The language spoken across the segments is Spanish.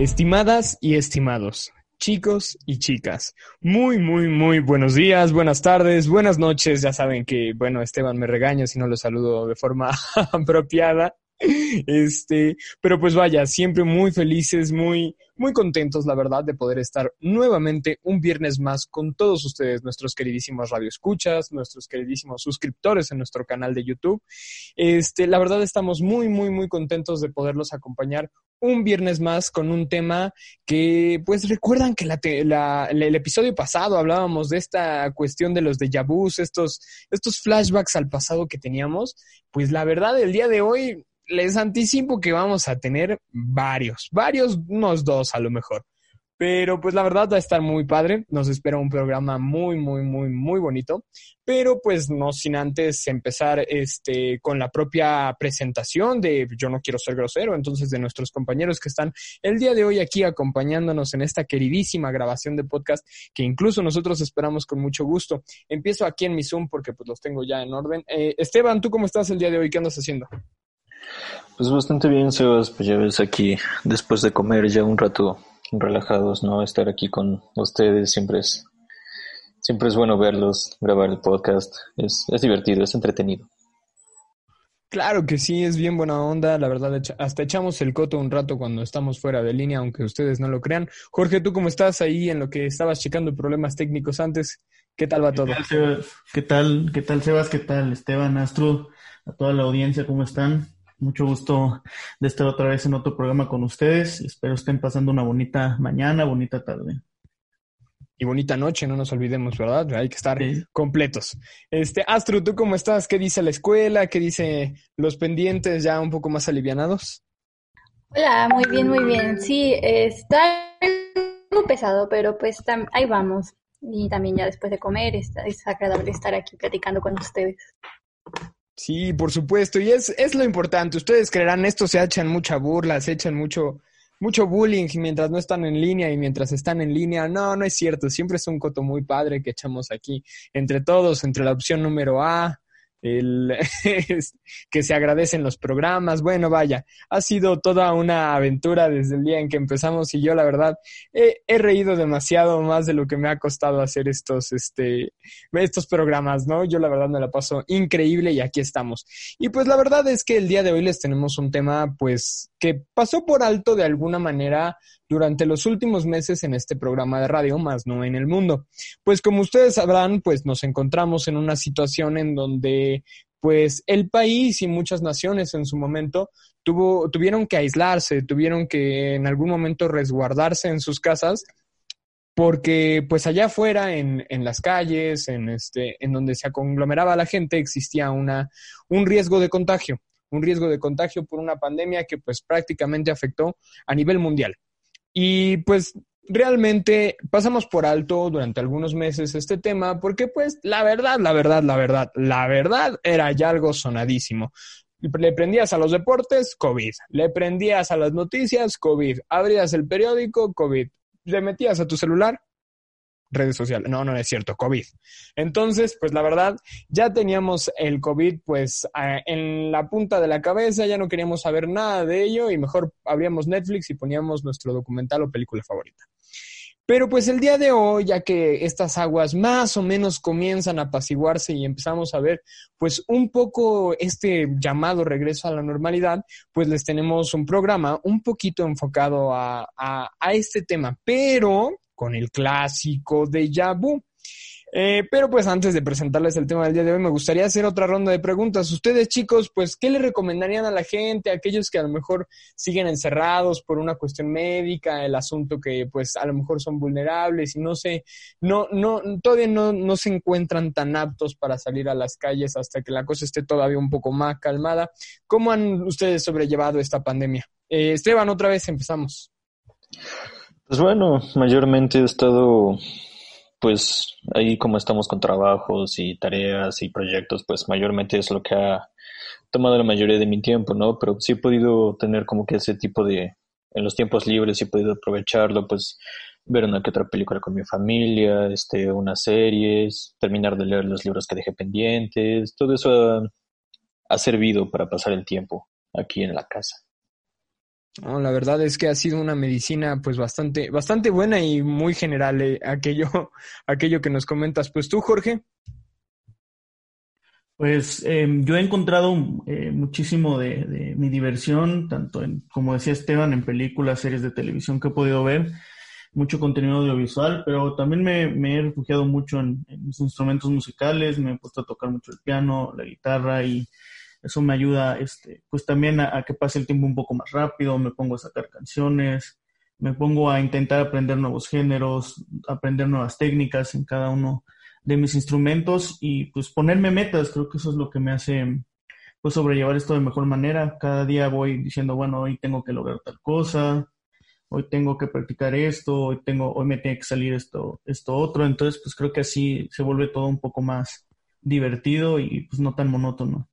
Estimadas y estimados, chicos y chicas, muy, muy, muy buenos días, buenas tardes, buenas noches. Ya saben que, bueno, Esteban me regaña si no lo saludo de forma apropiada. Este, pero pues vaya, siempre muy felices, muy, muy contentos, la verdad, de poder estar nuevamente un viernes más con todos ustedes, nuestros queridísimos radioescuchas, nuestros queridísimos suscriptores en nuestro canal de YouTube. Este, la verdad estamos muy, muy, muy contentos de poderlos acompañar un viernes más con un tema que, pues recuerdan que la, el episodio pasado hablábamos de esta cuestión de los déjà vus, estos, estos flashbacks al pasado que teníamos. Pues la verdad, el día de hoy les anticipo que vamos a tener varios, varios, unos dos a lo mejor. Pero pues la verdad va a estar muy padre, nos espera un programa muy, muy, muy, muy bonito. Pero pues no sin antes empezar este, con la propia presentación de Yo no quiero ser grosero, entonces de nuestros compañeros que están el día de hoy aquí acompañándonos en esta queridísima grabación de podcast que incluso nosotros esperamos con mucho gusto. Empiezo aquí en mi Zoom porque pues los tengo ya en orden. Eh, Esteban, ¿tú cómo estás el día de hoy? ¿Qué andas haciendo? Pues bastante bien, Sebas. Pues ya ves aquí, después de comer ya un rato relajados, ¿no? Estar aquí con ustedes siempre es, siempre es bueno verlos, grabar el podcast. Es, es divertido, es entretenido. Claro que sí, es bien buena onda, la verdad, hasta echamos el coto un rato cuando estamos fuera de línea, aunque ustedes no lo crean. Jorge, ¿tú cómo estás ahí en lo que estabas checando problemas técnicos antes? ¿Qué tal va todo? ¿Qué tal, ¿Qué tal, Sebas? ¿Qué tal, Esteban, Astro? A toda la audiencia, ¿cómo están? Mucho gusto de estar otra vez en otro programa con ustedes. Espero estén pasando una bonita mañana, bonita tarde. Y bonita noche, no nos olvidemos, ¿verdad? Hay que estar completos. Este, Astro, ¿tú cómo estás? ¿Qué dice la escuela? ¿Qué dice los pendientes ya un poco más alivianados? Hola, muy bien, muy bien. Sí, está muy pesado, pero pues ahí vamos. Y también ya después de comer, es agradable estar aquí platicando con ustedes. Sí, por supuesto, y es, es lo importante. Ustedes creerán, esto se echan mucha burla, se echan mucho, mucho bullying mientras no están en línea y mientras están en línea. No, no es cierto. Siempre es un coto muy padre que echamos aquí entre todos, entre la opción número A, el, que se agradecen los programas. Bueno, vaya, ha sido toda una aventura desde el día en que empezamos y yo la verdad he, he, reído demasiado más de lo que me ha costado hacer estos, este, estos programas, ¿no? Yo la verdad me la paso increíble y aquí estamos. Y pues la verdad es que el día de hoy les tenemos un tema pues que pasó por alto de alguna manera durante los últimos meses en este programa de radio, más no en el mundo. Pues como ustedes sabrán, pues nos encontramos en una situación en donde pues el país y muchas naciones en su momento tuvo, tuvieron que aislarse, tuvieron que en algún momento resguardarse en sus casas porque pues allá afuera en, en, las calles, en, este, en donde se conglomeraba la gente, existía una, un riesgo de contagio, un riesgo de contagio por una pandemia que pues prácticamente afectó a nivel mundial. Y pues realmente pasamos por alto durante algunos meses este tema porque pues la verdad, la verdad, la verdad, la verdad era ya algo sonadísimo. Le prendías a los deportes, COVID. Le prendías a las noticias, COVID. Abrías el periódico, COVID. Le metías a tu celular, redes sociales. No, no es cierto, COVID. Entonces, pues la verdad, ya teníamos el COVID pues en la punta de la cabeza, ya no queríamos saber nada de ello y mejor abríamos Netflix y poníamos nuestro documental o película favorita. Pero pues el día de hoy, ya que estas aguas más o menos comienzan a apaciguarse y empezamos a ver pues un poco este llamado regreso a la normalidad, pues les tenemos un programa un poquito enfocado a, a, a este tema. Pero con el clásico de Yabu. Eh, pero pues antes de presentarles el tema del día de hoy, me gustaría hacer otra ronda de preguntas. Ustedes chicos, pues, ¿qué le recomendarían a la gente, a aquellos que a lo mejor siguen encerrados por una cuestión médica, el asunto que pues a lo mejor son vulnerables y no sé, no, no, todavía no, no se encuentran tan aptos para salir a las calles hasta que la cosa esté todavía un poco más calmada? ¿Cómo han ustedes sobrellevado esta pandemia? Eh, Esteban, otra vez empezamos. Pues bueno, mayormente he estado, pues ahí como estamos con trabajos y tareas y proyectos, pues mayormente es lo que ha tomado la mayoría de mi tiempo, ¿no? Pero sí he podido tener como que ese tipo de, en los tiempos libres he podido aprovecharlo, pues ver una que otra película con mi familia, este, unas series, terminar de leer los libros que dejé pendientes, todo eso ha, ha servido para pasar el tiempo aquí en la casa. La verdad es que ha sido una medicina pues bastante, bastante buena y muy general eh, aquello, aquello que nos comentas. Pues tú, Jorge. Pues em, yo he encontrado eh, muchísimo de, mi diversión, tanto en, como decía Esteban, en películas, series de televisión que he podido ver, mucho contenido audiovisual, pero también me, he refugiado mucho en, mis instrumentos musicales, me he puesto a tocar mucho el piano, la guitarra y eso me ayuda, este, pues también a, que pase el tiempo un poco más rápido, me pongo a sacar canciones, me pongo a intentar aprender nuevos géneros, aprender nuevas técnicas en cada uno de mis instrumentos y pues ponerme metas, creo que eso es lo que me hace pues sobrellevar esto de mejor manera. Cada día voy diciendo, bueno, hoy tengo que lograr tal cosa, hoy tengo que practicar esto, hoy tengo, hoy me tiene que salir esto, esto otro. Entonces, pues creo que así se vuelve todo un poco más divertido y pues no tan monótono.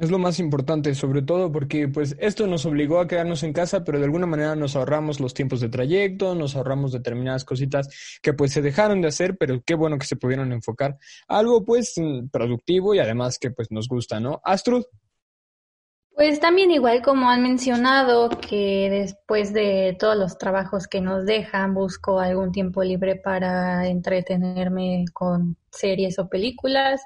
Es lo más importante, sobre todo porque pues esto nos obligó a quedarnos en casa, pero de alguna manera nos ahorramos los tiempos de trayecto, nos ahorramos determinadas cositas que pues se dejaron de hacer, pero qué bueno que se pudieron enfocar algo pues productivo y además que pues nos gusta, ¿no? Astrud. Pues también igual como han mencionado que después de todos los trabajos que nos dejan, busco algún tiempo libre para entretenerme con series o películas.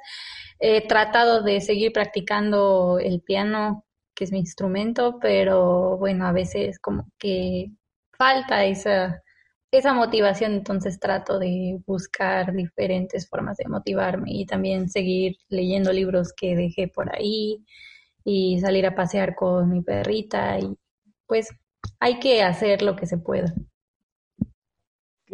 He tratado de seguir practicando el piano, que es mi instrumento, pero bueno, a veces como que falta esa, esa motivación, entonces trato de buscar diferentes formas de motivarme y también seguir leyendo libros que dejé por ahí y salir a pasear con mi perrita y pues hay que hacer lo que se pueda.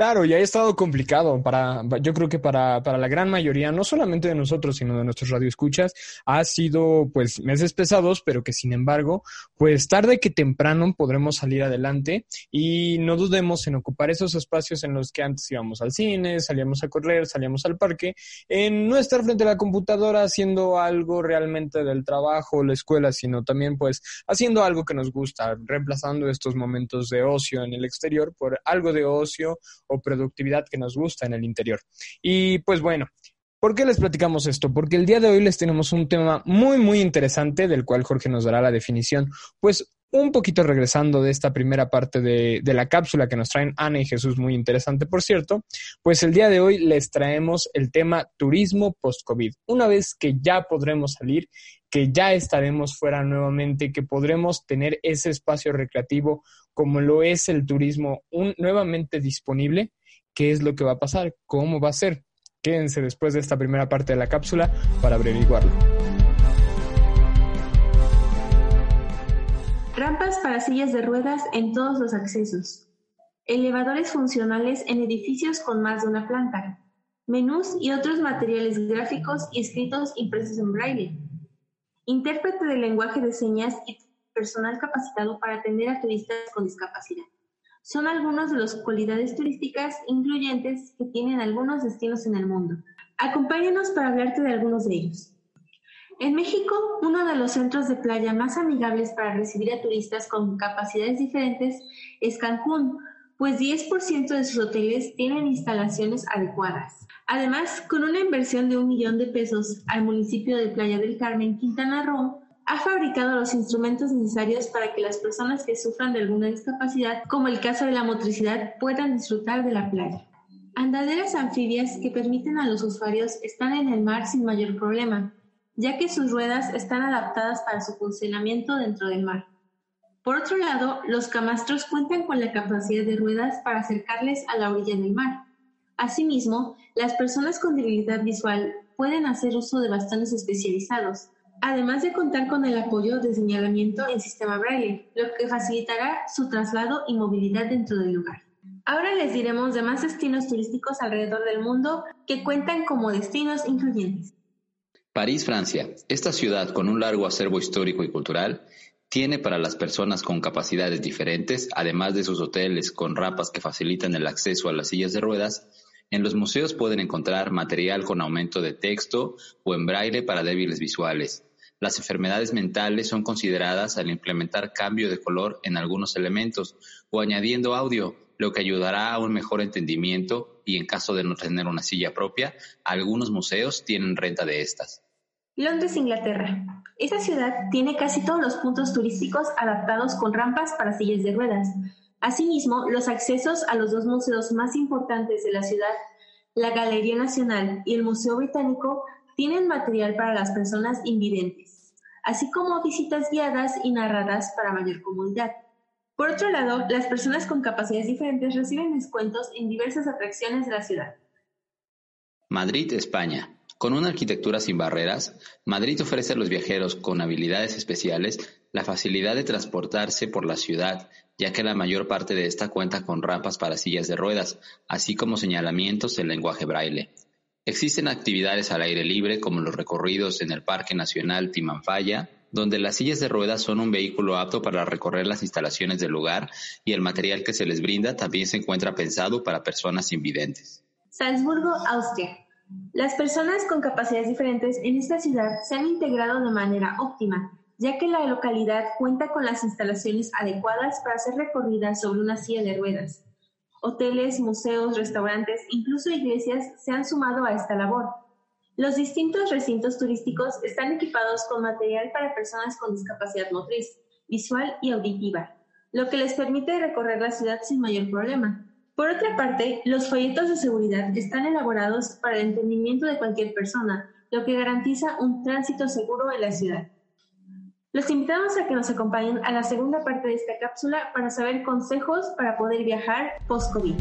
Claro, y ha estado complicado para, yo creo que para, para la gran mayoría, no solamente de nosotros, sino de nuestros radioescuchas, ha sido pues meses pesados, pero que sin embargo, pues tarde que temprano podremos salir adelante y no dudemos en ocupar esos espacios en los que antes íbamos al cine, salíamos a correr, salíamos al parque, en no estar frente a la computadora haciendo algo realmente del trabajo, la escuela, sino también pues haciendo algo que nos gusta, reemplazando estos momentos de ocio en el exterior por algo de ocio o productividad que nos gusta en el interior. Y pues bueno, ¿Por qué les platicamos esto? Porque el día de hoy les tenemos un tema muy, muy interesante del cual Jorge nos dará la definición. Pues un poquito regresando de esta primera parte de, de, la cápsula que nos traen Ana y Jesús, muy interesante por cierto, pues el día de hoy les traemos el tema turismo post-COVID. Una vez que ya podremos salir que ya estaremos fuera nuevamente, que podremos tener ese espacio recreativo como lo es el turismo nuevamente disponible. ¿Qué es lo que va a pasar? ¿Cómo va a ser? Quédense después de esta primera parte de la cápsula para averiguarlo. Rampas para sillas de ruedas en todos los accesos. Elevadores funcionales en edificios con más de una planta. Menús y otros materiales gráficos y escritos impresos en braille intérprete de lenguaje de señas y personal capacitado para atender a turistas con discapacidad. Son algunas de las cualidades turísticas incluyentes que tienen algunos destinos en el mundo. Acompáñanos para hablarte de algunos de ellos. En México, uno de los centros de playa más amigables para recibir a turistas con capacidades diferentes es Cancún, pues 10% de sus hoteles tienen instalaciones adecuadas. Además, con una inversión de un millón de pesos al municipio de Playa del Carmen, Quintana Roo, ha fabricado los instrumentos necesarios para que las personas que sufran de alguna discapacidad, como el caso de la motricidad, puedan disfrutar de la playa. Andaderas anfibias que permiten a los usuarios estar en el mar sin mayor problema, ya que sus ruedas están adaptadas para su funcionamiento dentro del mar. Por otro lado, los camastros cuentan con la capacidad de ruedas para acercarles a la orilla del mar. Asimismo, las personas con debilidad visual pueden hacer uso de bastones especializados, además de contar con el apoyo de señalamiento en sistema braille, lo que facilitará su traslado y movilidad dentro del lugar. Ahora les diremos de más destinos turísticos alrededor del mundo que cuentan como destinos incluyentes. París, Francia. Esta ciudad, con un largo acervo histórico y cultural, tiene para las personas con capacidades diferentes, además de sus hoteles con rampas que facilitan el acceso a las sillas de ruedas, en los museos pueden encontrar material con aumento de texto o en braille para débiles visuales. Las enfermedades mentales son consideradas al implementar cambio de color en algunos elementos o añadiendo audio, lo que ayudará a un mejor entendimiento y en caso de no tener una silla propia, algunos museos tienen renta de estas. Londres, Inglaterra. Esta ciudad tiene casi todos los puntos turísticos adaptados con rampas para sillas de ruedas. Asimismo, los accesos a los dos museos más importantes de la ciudad, la Galería Nacional y el Museo Británico, tienen material para las personas invidentes, así como visitas guiadas y narradas para mayor comodidad. Por otro lado, las personas con capacidades diferentes reciben descuentos en diversas atracciones de la ciudad. Madrid, España. Con una arquitectura sin barreras, Madrid ofrece a los viajeros con habilidades especiales la facilidad de transportarse por la ciudad, ya que la mayor parte de esta cuenta con rampas para sillas de ruedas, así como señalamientos en lenguaje braille. Existen actividades al aire libre como los recorridos en el Parque Nacional Timanfaya, donde las sillas de ruedas son un vehículo apto para recorrer las instalaciones del lugar y el material que se les brinda también se encuentra pensado para personas invidentes. Salzburgo, Austria. Las personas con capacidades diferentes en esta ciudad se han integrado de manera óptima, ya que la localidad cuenta con las instalaciones adecuadas para ser recorridas sobre una silla de ruedas. Hoteles, museos, restaurantes, incluso iglesias se han sumado a esta labor. Los distintos recintos turísticos están equipados con material para personas con discapacidad motriz, visual y auditiva, lo que les permite recorrer la ciudad sin mayor problema. Por otra parte, los folletos de seguridad están elaborados para el entendimiento de cualquier persona, lo que garantiza un tránsito seguro en la ciudad. Los invitamos a que nos acompañen a la segunda parte de esta cápsula para saber consejos para poder viajar post-COVID.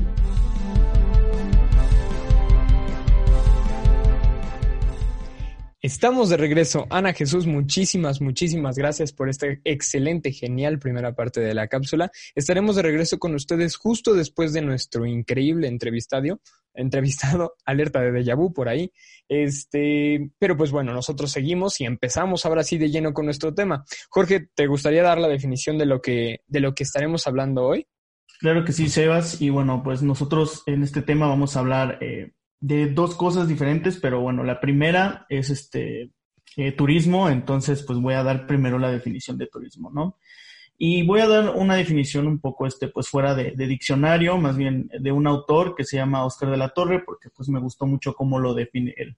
Estamos de regreso. Ana Jesús, muchísimas, muchísimas gracias por esta excelente, genial primera parte de la cápsula. Estaremos de regreso con ustedes justo después de nuestro increíble entrevistado, entrevistado, alerta de déjà vu por ahí. Este, pero pues bueno, nosotros seguimos y empezamos ahora sí de lleno con nuestro tema. Jorge, ¿te gustaría dar la definición de lo que, de lo que estaremos hablando hoy? Claro que sí, Sebas. Y bueno, pues nosotros en este tema vamos a hablar eh, de dos cosas diferentes, pero bueno, la primera es este eh, turismo, entonces pues voy a dar primero la definición de turismo, ¿no? Y voy a dar una definición un poco este, pues fuera de, diccionario, más bien de un autor que se llama Oscar de la Torre, porque pues me gustó mucho cómo lo define él.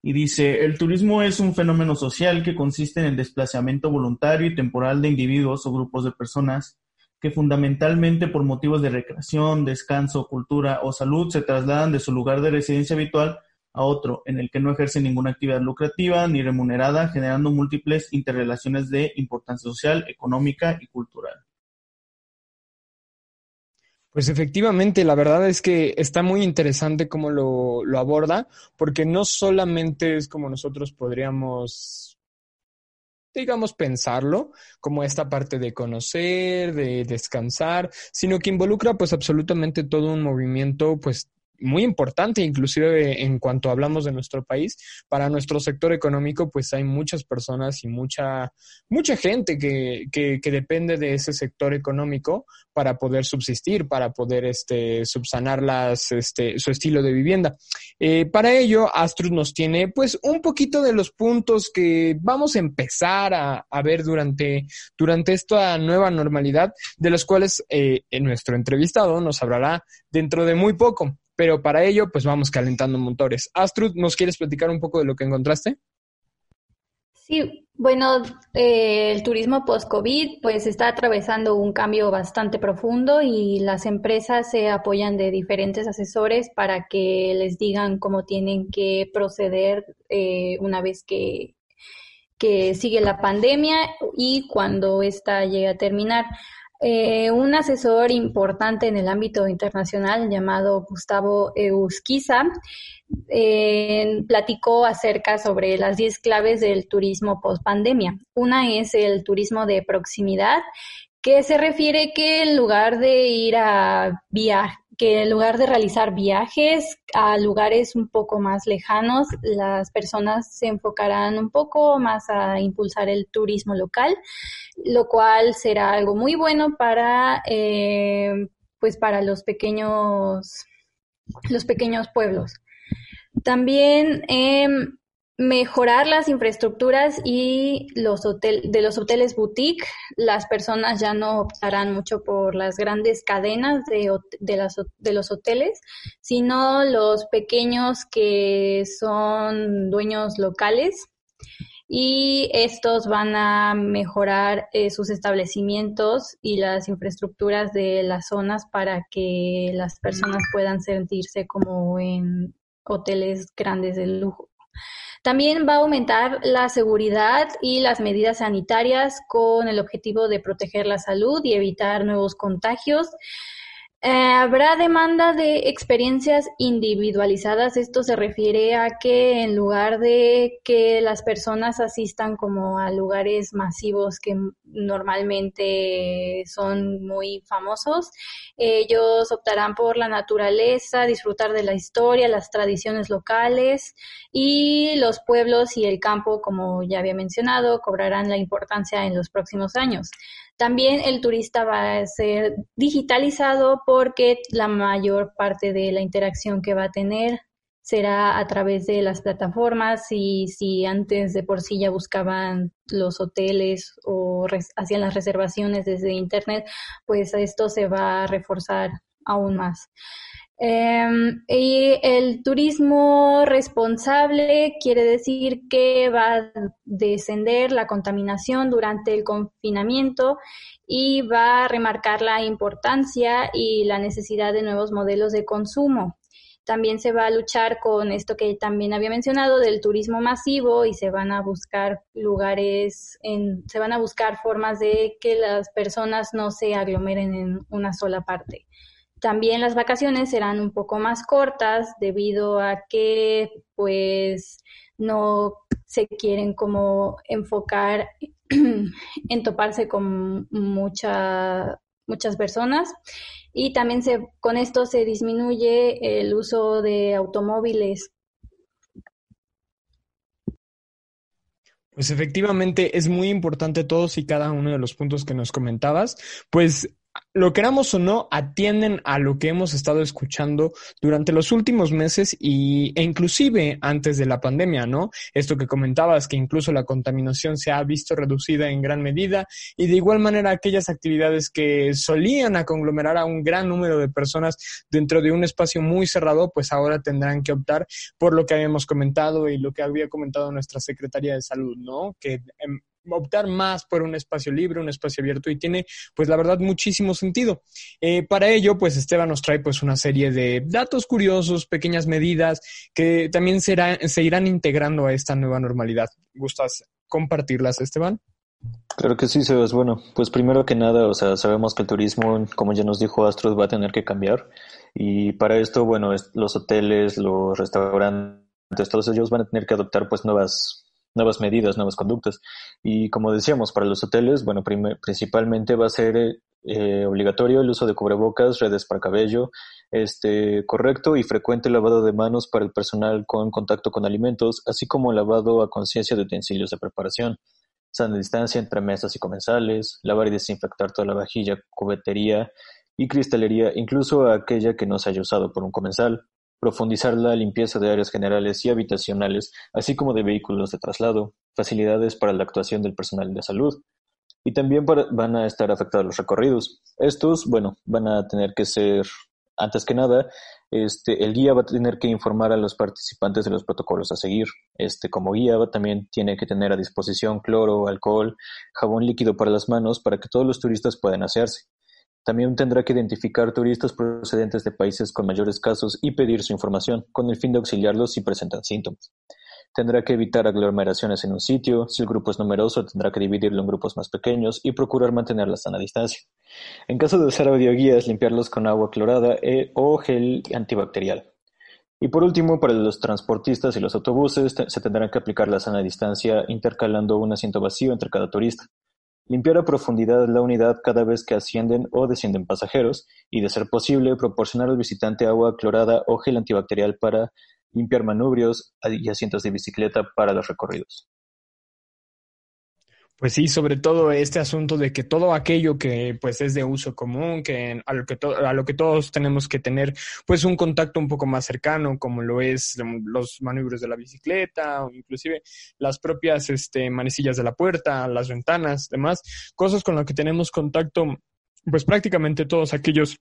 Y dice, el turismo es un fenómeno social que consiste en el desplazamiento voluntario y temporal de individuos o grupos de personas que fundamentalmente por motivos de recreación, descanso, cultura o salud se trasladan de su lugar de residencia habitual a otro en el que no ejerce ninguna actividad lucrativa ni remunerada, generando múltiples interrelaciones de importancia social, económica y cultural. Pues efectivamente, la verdad es que está muy interesante cómo lo, aborda, porque no solamente es como nosotros podríamos digamos, pensarlo como esta parte de conocer, de descansar, sino que involucra pues absolutamente todo un movimiento pues muy importante, inclusive en cuanto hablamos de nuestro país. Para nuestro sector económico, pues hay muchas personas y mucha, mucha gente que, que, que depende de ese sector económico para poder subsistir, para poder este, subsanar las, este, su estilo de vivienda. Eh, para ello, Astrus nos tiene pues un poquito de los puntos que vamos a empezar a, a ver durante, durante esta nueva normalidad, de los cuales eh, nuestro entrevistado nos hablará dentro de muy poco pero para ello, pues vamos calentando motores. Astrud, ¿nos quieres platicar un poco de lo que encontraste? Sí, bueno, eh, el turismo post-COVID pues está atravesando un cambio bastante profundo y las empresas se apoyan de diferentes asesores para que les digan cómo tienen que proceder eh, una vez que, que sigue la pandemia y cuando esta llegue a terminar. Eh, un asesor importante en el ámbito internacional llamado Gustavo Eusquiza eh, platicó acerca sobre las 10 claves del turismo post pandemia. Una es el turismo de proximidad, que se refiere que en lugar de ir a viajar, que en lugar de realizar viajes a lugares un poco más lejanos, las personas se enfocarán un poco más a impulsar el turismo local, lo cual será algo muy bueno para, eh, pues para los pequeños, los pequeños pueblos. También eh, mejorar las infraestructuras y los hotel, de los hoteles boutique. Las personas ya no optarán mucho por las grandes cadenas de, de, los hoteles, sino los pequeños que son dueños locales. y estos van a mejorar eh, sus establecimientos y las infraestructuras de las zonas para que las personas puedan sentirse como en hoteles grandes de lujo. También va a aumentar la seguridad y las medidas sanitarias con el objetivo de proteger la salud y evitar nuevos contagios. Eh, habrá demanda de experiencias individualizadas. Esto se refiere a que en lugar de que las personas asistan como a lugares masivos que normalmente son muy famosos, ellos optarán por la naturaleza, disfrutar de la historia, las tradiciones locales y los pueblos y el campo, como ya había mencionado, cobrarán la importancia en los próximos años. También el turista va a ser digitalizado porque la mayor parte de la interacción que va a tener será a través de las plataformas y si antes de por sí ya buscaban los hoteles o hacían las reservaciones desde internet, pues esto se va a reforzar aún más. Em, y el turismo responsable quiere decir que va a descender la contaminación durante el confinamiento y va a remarcar la importancia y la necesidad de nuevos modelos de consumo. También se va a luchar con esto que también había mencionado del turismo masivo y se van a buscar lugares, en, se van a buscar formas de que las personas no se aglomeren en una sola parte. También las vacaciones serán un poco más cortas debido a que pues no se quieren como enfocar en toparse con mucha, muchas personas y también se, con esto se disminuye el uso de automóviles. Pues efectivamente es muy importante todos y cada uno de los puntos que nos comentabas, pues lo queramos o no, atienden a lo que hemos estado escuchando durante los últimos meses y, e inclusive antes de la pandemia, ¿no? Esto que comentabas, que incluso la contaminación se ha visto reducida en gran medida y de igual manera aquellas actividades que solían a conglomerar a un gran número de personas dentro de un espacio muy cerrado, pues ahora tendrán que optar por lo que habíamos comentado y lo que había comentado nuestra Secretaría de Salud, ¿no? Que em, optar más por un espacio libre, un espacio abierto y tiene pues la verdad muchísimo sentido. Eh, para ello pues Esteban nos trae pues una serie de datos curiosos, pequeñas medidas que también será, se irán integrando a esta nueva normalidad. ¿Gustas compartirlas Esteban? Claro que sí, Sebas. Bueno, pues primero que nada, o sea, sabemos que el turismo, como ya nos dijo Astros, va a tener que cambiar. Y para esto, bueno, los hoteles, los restaurantes, todos ellos van a tener que adoptar pues nuevas nuevas medidas, nuevas conductas. Y como decíamos, para los hoteles, bueno, principalmente va a ser eh, obligatorio el uso de cubrebocas, redes para cabello, este correcto y frecuente lavado de manos para el personal con contacto con alimentos, así como lavado a conciencia de utensilios de preparación, sana distancia entre mesas y comensales, lavar y desinfectar toda la vajilla, cubetería y cristalería, incluso aquella que no se haya usado por un comensal, profundizar la limpieza de áreas generales y habitacionales, así como de vehículos de traslado, facilidades para la actuación del personal de salud. Y también van a estar afectados los recorridos. Estos, bueno, van a tener que ser, antes que nada, este, el guía va a tener que informar a los participantes de los protocolos a seguir. Este, como guía también tiene que tener a disposición cloro, alcohol, jabón líquido para las manos para que todos los turistas puedan hacerse. También tendrá que identificar turistas procedentes de países con mayores casos y pedir su información, con el fin de auxiliarlos si presentan síntomas. Tendrá que evitar aglomeraciones en un sitio, si el grupo es numeroso tendrá que dividirlo en grupos más pequeños y procurar mantener la sana distancia. En caso de usar audioguías, limpiarlos con agua clorada e, o gel antibacterial. Y por último, para los transportistas y los autobuses se tendrán que aplicar la sana distancia intercalando un asiento vacío entre cada turista. Limpiar a profundidad la unidad cada vez que ascienden o descienden pasajeros y, de ser posible, proporcionar al visitante agua clorada o gel antibacterial para limpiar manubrios y asientos de bicicleta para los recorridos. Pues sí, sobre todo este asunto de que todo aquello que pues es de uso común, que a lo que, a lo que todos tenemos que tener pues un contacto un poco más cercano, como lo es los maniobros de la bicicleta o inclusive las propias este, manecillas de la puerta, las ventanas, demás, cosas con las que tenemos contacto pues prácticamente todos aquellos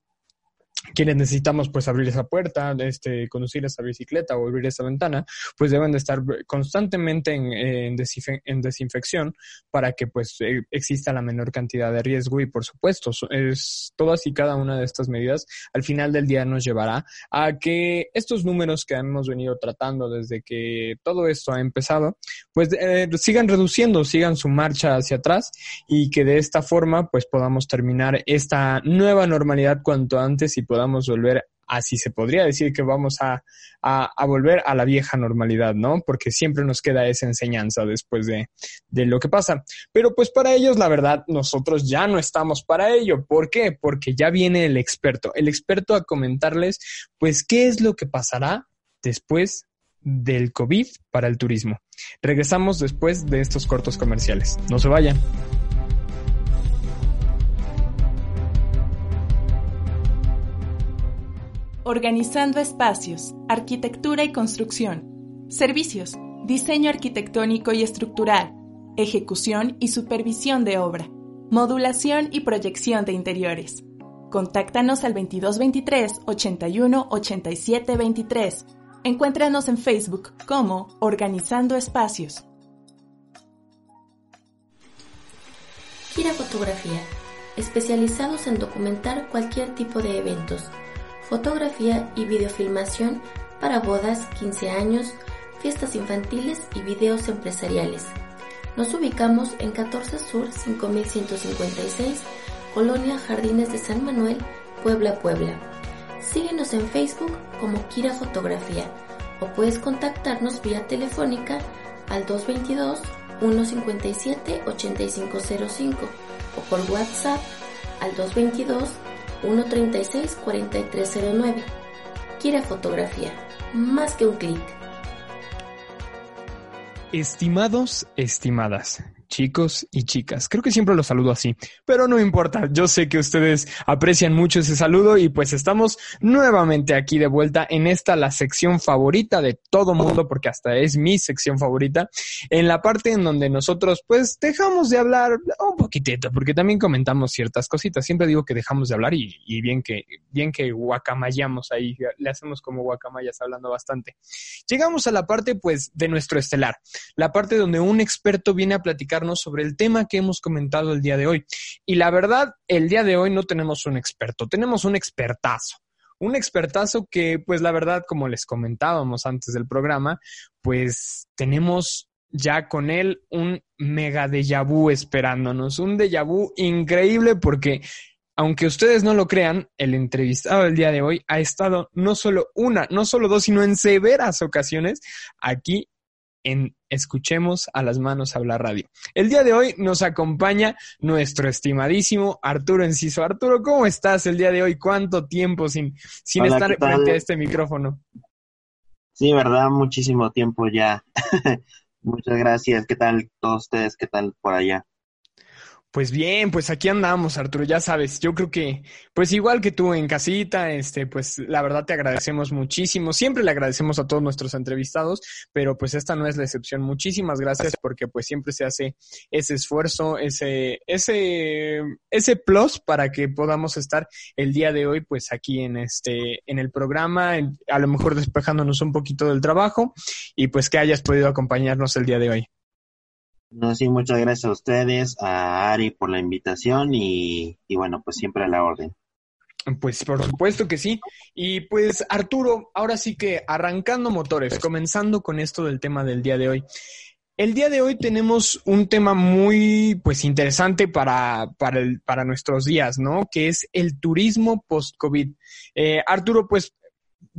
quienes necesitamos pues abrir esa puerta, este, conducir esa bicicleta o abrir esa ventana, pues deben de estar constantemente en, en, desinfección para que pues e, exista la menor cantidad de riesgo y por supuesto es todas y cada una de estas medidas al final del día nos llevará a que estos números que hemos venido tratando desde que todo esto ha empezado pues eh, sigan reduciendo, sigan su marcha hacia atrás y que de esta forma pues podamos terminar esta nueva normalidad cuanto antes y podamos volver así se podría decir que vamos a, a, volver a la vieja normalidad, ¿no? Porque siempre nos queda esa enseñanza después de, de, lo que pasa. Pero pues para ellos, la verdad, nosotros ya no estamos para ello. ¿Por qué? Porque ya viene el experto, el experto a comentarles, pues, qué es lo que pasará después del COVID para el turismo. Regresamos después de estos cortos comerciales. No se vayan. Organizando espacios, arquitectura y construcción. Servicios, diseño arquitectónico y estructural, ejecución y supervisión de obra, modulación y proyección de interiores. Contáctanos al 2223 81 87 23. Encuéntranos en Facebook como Organizando Espacios. Gira Fotografía, especializados en documentar cualquier tipo de eventos fotografía y videofilmación para bodas, 15 años, fiestas infantiles y videos empresariales. Nos ubicamos en 14 Sur 5156, Colonia Jardines de San Manuel, Puebla, Puebla. Síguenos en Facebook como Kira Fotografía o puedes contactarnos vía telefónica al 222 157 8505 o por WhatsApp al 222 136-4309. Quiere fotografía, más que un clic. Estimados, estimadas, chicos y chicas. Creo que siempre los saludo así, pero no importa. Yo sé que ustedes aprecian mucho ese saludo y pues estamos nuevamente aquí de vuelta en esta la sección favorita de todo mundo, porque hasta es mi sección favorita, en la parte en donde nosotros pues dejamos de hablar un poquitito, porque también comentamos ciertas cositas. Siempre digo que dejamos de hablar y, y bien que bien que guacamayamos ahí, le hacemos como guacamayas hablando bastante. Llegamos a la parte pues de nuestro estelar, la parte donde un experto viene a platicar sobre el tema que hemos comentado el día de hoy. Y la verdad, el día de hoy no tenemos un experto, tenemos un expertazo. Un expertazo que, pues la verdad, como les comentábamos antes del programa, pues tenemos ya con él un mega déjà vu esperándonos, un déjà vu increíble porque aunque ustedes no lo crean, el entrevistado del día de hoy ha estado no solo una, no solo dos, sino en severas ocasiones aquí en Escuchemos a las manos hablar radio. El día de hoy nos acompaña nuestro estimadísimo Arturo Enciso. Arturo, ¿cómo estás el día de hoy? ¿Cuánto tiempo sin, sin estar frente a este micrófono? Sí, verdad, muchísimo tiempo ya. Muchas gracias. ¿Qué tal todos ustedes? ¿Qué tal por allá? Pues bien, pues aquí andamos, Arturo, ya sabes, yo creo que, pues igual que tú en casita, este, pues la verdad te agradecemos muchísimo, siempre le agradecemos a todos nuestros entrevistados, pero pues esta no es la excepción. Muchísimas gracias porque pues siempre se hace ese esfuerzo, ese, ese, ese plus para que podamos estar el día de hoy, pues aquí en este, en el programa, a lo mejor despejándonos un poquito del trabajo y pues que hayas podido acompañarnos el día de hoy. No, sí, muchas gracias a ustedes, a Ari por la invitación y, y bueno, pues siempre a la orden. Pues por supuesto que sí. Y pues Arturo, ahora sí que arrancando motores, comenzando con esto del tema del día de hoy. El día de hoy tenemos un tema muy pues interesante para, para, el, para nuestros días, ¿no? Que es el turismo post-COVID. Eh, Arturo, pues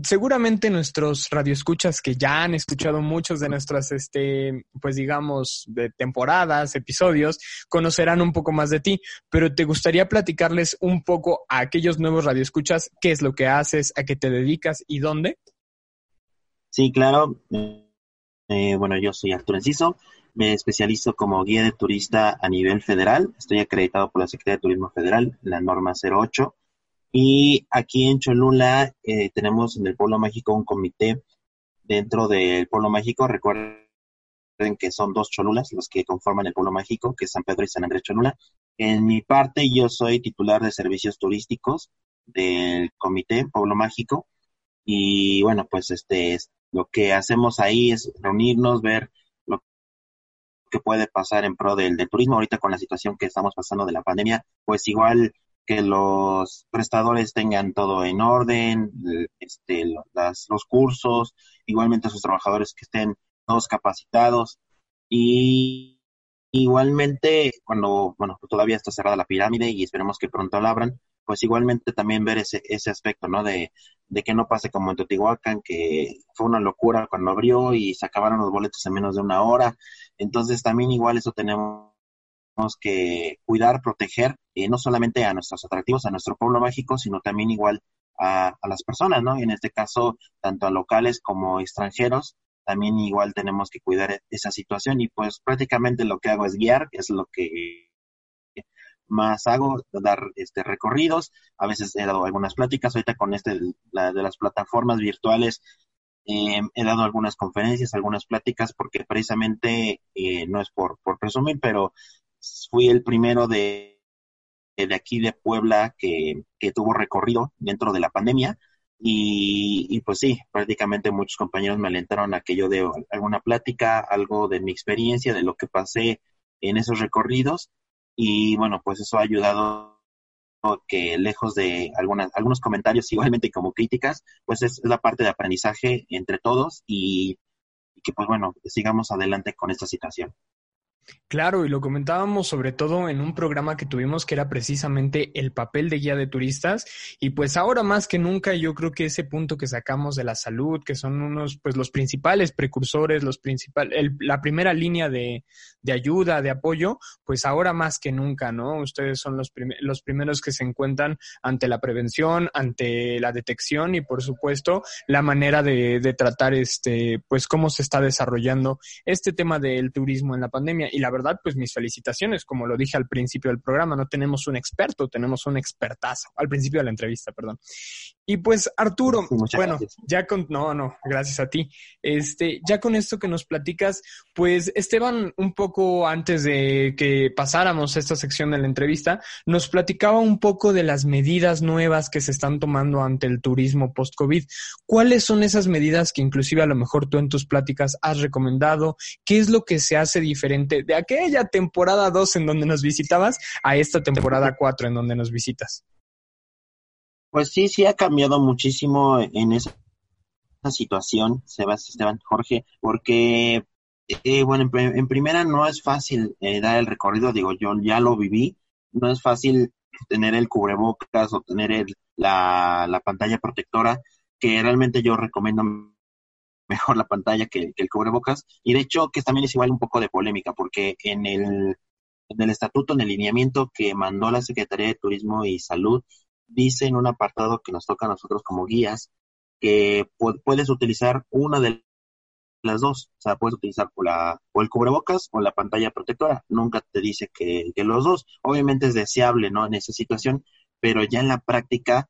seguramente nuestros radioescuchas que ya han escuchado muchos de nuestras, este, pues digamos, de temporadas, episodios, conocerán un poco más de ti, pero te gustaría platicarles un poco a aquellos nuevos radioescuchas qué es lo que haces, a qué te dedicas y dónde. Sí, claro. Eh, bueno, yo soy Arturo Enciso, me especializo como guía de turista a nivel federal, estoy acreditado por la Secretaría de Turismo Federal, la norma 08 y aquí en Cholula eh, tenemos en el Pueblo Mágico un comité dentro del Pueblo Mágico. Recuerden que son dos Cholulas los que conforman el Pueblo Mágico, que es San Pedro y San Andrés Cholula. En mi parte, yo soy titular de servicios turísticos del comité Pueblo Mágico y bueno, pues este lo que hacemos ahí es reunirnos, ver lo que puede pasar en pro del, del turismo ahorita con la situación que estamos pasando de la pandemia, pues igual que los prestadores tengan todo en orden, este, las, los cursos, igualmente sus trabajadores que estén todos capacitados y igualmente cuando, bueno, todavía está cerrada la pirámide y esperemos que pronto la abran, pues igualmente también ver ese, ese aspecto, ¿no? De, de que no pase como en Teotihuacán, que fue una locura cuando abrió y se acabaron los boletos en menos de una hora. Entonces también igual eso tenemos que cuidar, proteger, eh, no solamente a nuestros atractivos, a nuestro pueblo mágico, sino también igual a, las personas, ¿no? Y en este caso, tanto a locales como extranjeros, también igual tenemos que cuidar esa situación y pues prácticamente lo que hago es guiar, es lo que más hago, dar este recorridos, a veces he dado algunas pláticas, ahorita con este la, de las plataformas virtuales eh, he dado algunas conferencias, algunas pláticas, porque precisamente eh, no es por, por presumir, pero fui el primero de, de aquí de Puebla que, que tuvo recorrido dentro de la pandemia. Y, y, pues sí, prácticamente muchos compañeros me alentaron a que yo dé alguna plática, algo de mi experiencia, de lo que pasé en esos recorridos. Y bueno, pues eso ha ayudado que lejos de algunas, algunos comentarios igualmente como críticas, pues es, la parte de aprendizaje entre todos y, y que pues bueno, sigamos adelante con esta situación. Claro, y lo comentábamos sobre todo en un programa que tuvimos que era precisamente el papel de guía de turistas y pues ahora más que nunca yo creo que ese punto que sacamos de la salud, que son unos pues los principales precursores, los principales, la primera línea de, de, ayuda, de apoyo, pues ahora más que nunca, ¿no? Ustedes son los, los primeros que se encuentran ante la prevención, ante la detección y por supuesto la manera de, de tratar este pues cómo se está desarrollando este tema del turismo en la pandemia y la verdad, pues mis felicitaciones, como lo dije al principio del programa, no tenemos un experto, tenemos un expertazo, al principio de la entrevista, perdón. Y pues Arturo, bueno, ya con, no, no, gracias a ti. Este, ya con esto que nos platicas, pues Esteban, un poco antes de que pasáramos esta sección de la entrevista, nos platicaba un poco de las medidas nuevas que se están tomando ante el turismo post-COVID. ¿Cuáles son esas medidas que inclusive a lo mejor tú en tus pláticas has recomendado? ¿Qué es lo que se hace diferente de aquella temporada 2 en donde nos visitabas a esta temporada 4 en donde nos visitas? Pues sí, sí ha cambiado muchísimo en esa situación, Sebastián, Jorge, porque, eh, bueno, en, en, primera no es fácil eh, dar el recorrido, digo, yo ya lo viví, no es fácil tener el cubrebocas o tener el, la, la, pantalla protectora, que realmente yo recomiendo mejor la pantalla que, que, el cubrebocas, y de hecho que también es igual un poco de polémica, porque en el, en el estatuto, en el lineamiento que mandó la Secretaría de Turismo y Salud, dice en un apartado que nos toca a nosotros como guías que puedes utilizar una de las dos, o sea, puedes utilizar o, el cubrebocas o la pantalla protectora, nunca te dice que, los dos, obviamente es deseable, ¿no? En esa situación, pero ya en la práctica,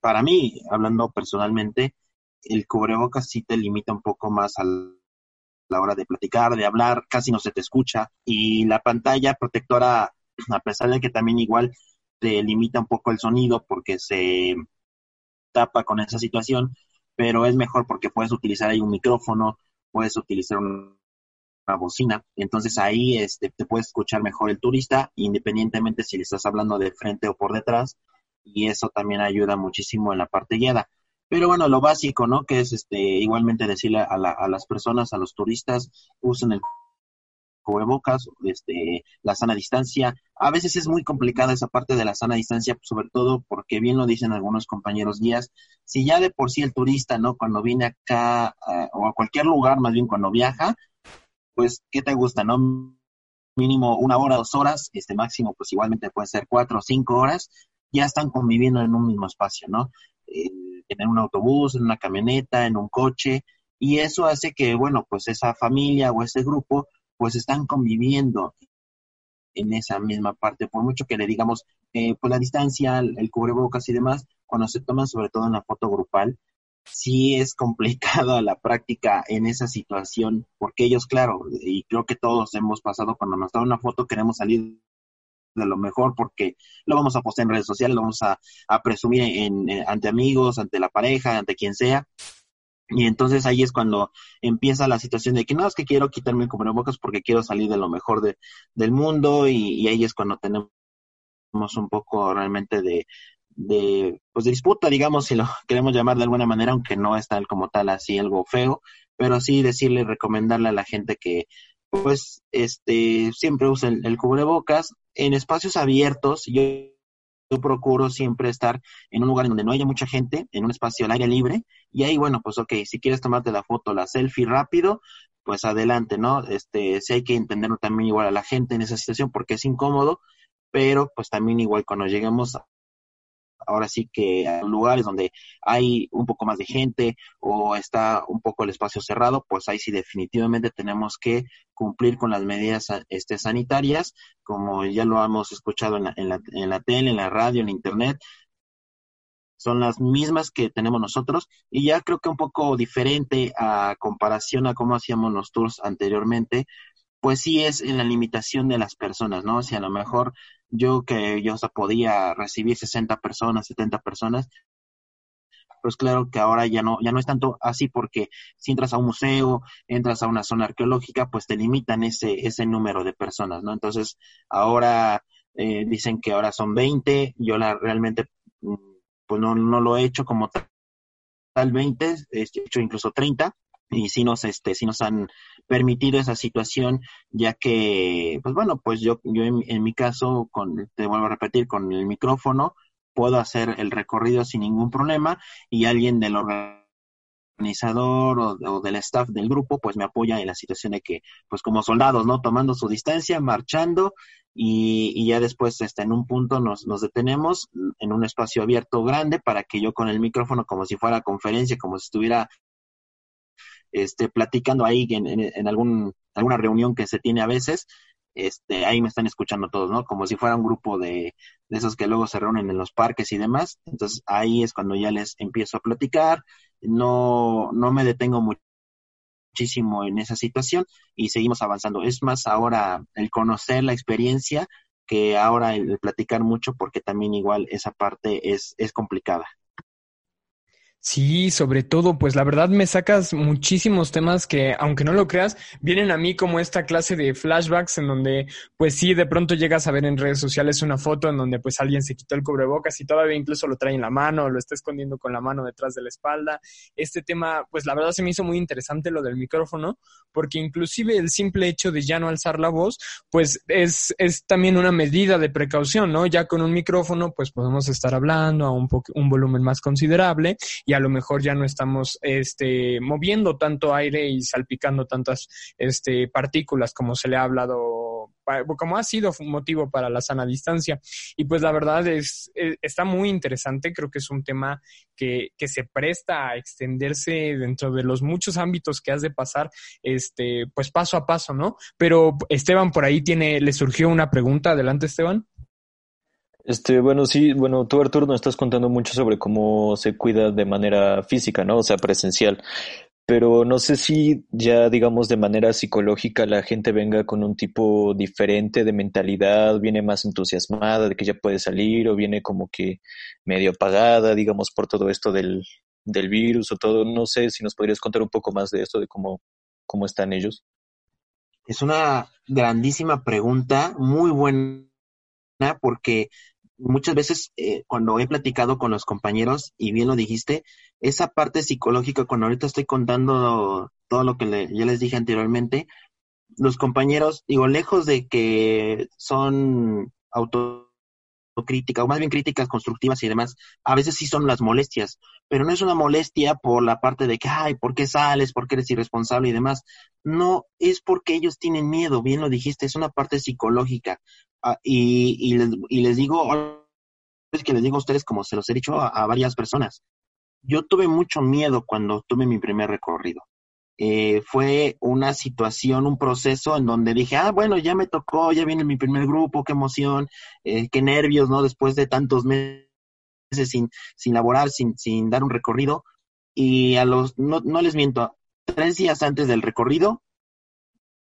para mí, hablando personalmente, el cubrebocas sí te limita un poco más a la hora de platicar, de hablar, casi no se te escucha, y la pantalla protectora, a pesar de que también igual te limita un poco el sonido porque se tapa con esa situación, pero es mejor porque puedes utilizar ahí un micrófono, puedes utilizar una bocina, entonces ahí este, te puedes escuchar mejor el turista, independientemente si le estás hablando de frente o por detrás, y eso también ayuda muchísimo en la parte guiada. Pero bueno, lo básico, ¿no? Que es este igualmente decirle a, la, a las personas, a los turistas, usen el cubrebocas, este, la sana distancia. A veces es muy complicada esa parte de la sana distancia, sobre todo porque bien lo dicen algunos compañeros guías, si ya de por sí el turista, ¿no? Cuando viene acá o a cualquier lugar, más bien cuando viaja, pues, ¿qué te gusta, no? Mínimo una hora, dos horas, este máximo, pues igualmente puede ser cuatro o cinco horas, ya están conviviendo en un mismo espacio, ¿no? Eh, en un autobús, en una camioneta, en un coche, y eso hace que, bueno, pues esa familia o ese grupo pues están conviviendo en esa misma parte, por mucho que le digamos, eh, pues la distancia, el cubrebocas y demás, cuando se toman sobre todo en la foto grupal, sí es complicado la práctica en esa situación, porque ellos, claro, y creo que todos hemos pasado cuando nos da una foto, queremos salir de lo mejor porque lo vamos a postear en redes sociales, lo vamos a, presumir en, ante amigos, ante la pareja, ante quien sea. Y entonces ahí es cuando empieza la situación de que no, es que quiero quitarme el cubrebocas porque quiero salir de lo mejor de, del mundo y, ahí es cuando tenemos un poco realmente de, de, pues de disputa, digamos, si lo queremos llamar de alguna manera, aunque no es tal como tal así algo feo, pero sí decirle, recomendarle a la gente que pues este siempre use el, cubrebocas en espacios abiertos. Yo, yo, procuro siempre estar en un lugar donde no haya mucha gente, en un espacio al aire libre, y ahí, bueno, pues ok, si quieres tomarte la foto, la selfie rápido, pues adelante, ¿no? Este, si hay que entender también igual a la gente en esa situación porque es incómodo, pero pues también igual cuando lleguemos ahora sí que a lugares donde hay un poco más de gente o está un poco el espacio cerrado, pues ahí sí definitivamente tenemos que cumplir con las medidas este, sanitarias, como ya lo hemos escuchado en la, en, la, en la tele, en la radio, en internet, son las mismas que tenemos nosotros y ya creo que un poco diferente a comparación a cómo hacíamos los tours anteriormente, pues sí es en la limitación de las personas, ¿no? Si a lo mejor yo que yo podía recibir 60 personas, 70 personas, pues claro que ahora ya no, ya no es tanto así porque si entras a un museo, entras a una zona arqueológica, pues te limitan ese, ese número de personas, ¿no? Entonces, ahora eh, dicen que ahora son 20, yo la realmente mm, pues no, no lo he hecho como tal 20, he hecho incluso 30, y sí nos este sí nos han permitido esa situación ya que pues bueno pues yo yo en, mi caso con te vuelvo a repetir con el micrófono puedo hacer el recorrido sin ningún problema y alguien del organizador o, del staff del grupo pues me apoya en la situación de que pues como soldados no tomando su distancia marchando y, y ya después este, en un punto nos, nos detenemos en un espacio abierto grande para que yo con el micrófono como si fuera conferencia como si estuviera este, platicando ahí en, en, algún, alguna reunión que se tiene a veces, este, ahí me están escuchando todos, ¿no? Como si fuera un grupo de, de esos que luego se reúnen en los parques y demás. Entonces ahí es cuando ya les empiezo a platicar, no, no me detengo muchísimo en esa situación y seguimos avanzando. Es más ahora el conocer la experiencia que ahora el platicar mucho porque también igual esa parte es, es complicada. Sí, sobre todo, pues la verdad me sacas muchísimos temas que, aunque no lo creas, vienen a mí como esta clase de flashbacks en donde, pues sí, de pronto llegas a ver en redes sociales una foto en donde pues alguien se quitó el cubrebocas y todavía incluso lo trae en la mano, lo está escondiendo con la mano detrás de la espalda. Este tema, pues la verdad se me hizo muy interesante lo del micrófono, porque inclusive el simple hecho de ya no alzar la voz, pues es, es también una medida de precaución, ¿no? Ya con un micrófono, pues podemos estar hablando a un, un volumen más considerable y a lo mejor ya no estamos este, moviendo tanto aire y salpicando tantas este, partículas como se le ha hablado como ha sido motivo para la sana distancia. Y pues la verdad es, e, está muy interesante, creo que es un tema que, que, se presta a extenderse dentro de los muchos ámbitos que has de pasar, este, pues paso a paso, ¿no? Pero Esteban por ahí tiene, le surgió una pregunta, adelante Esteban. Este, bueno, sí, bueno, tú Arturo nos estás contando mucho sobre cómo se cuida de manera física, ¿no? O sea, presencial. Pero no sé si ya, digamos, de manera psicológica la gente venga con un tipo diferente de mentalidad, viene más entusiasmada de que ya puede salir o viene como que medio apagada, digamos, por todo esto del, del virus o todo. No sé si nos podrías contar un poco más de esto, de cómo, cómo están ellos. Es una grandísima pregunta, muy buena, porque muchas veces eh, cuando he platicado con los compañeros, y bien lo dijiste, esa parte psicológica, cuando ahorita estoy contando todo lo que ya les dije anteriormente, los compañeros, digo, lejos de que son autocríticas, o más bien críticas constructivas y demás, a veces sí son las molestias, pero no es una molestia por la parte de que, ay, ¿por qué sales? ¿Por qué eres irresponsable y demás? No, es porque ellos tienen miedo, bien lo dijiste, es una parte psicológica. Ah, y, les, digo, es que les digo a ustedes, como se los he dicho a, varias personas, yo tuve mucho miedo cuando tuve mi primer recorrido. Eh, fue una situación, un proceso en donde dije, ah, bueno, ya me tocó, ya viene mi primer grupo, qué emoción, eh, qué nervios, ¿no? Después de tantos meses sin, sin laborar, sin, sin dar un recorrido. Y a los, no, no les miento, tres días antes del recorrido,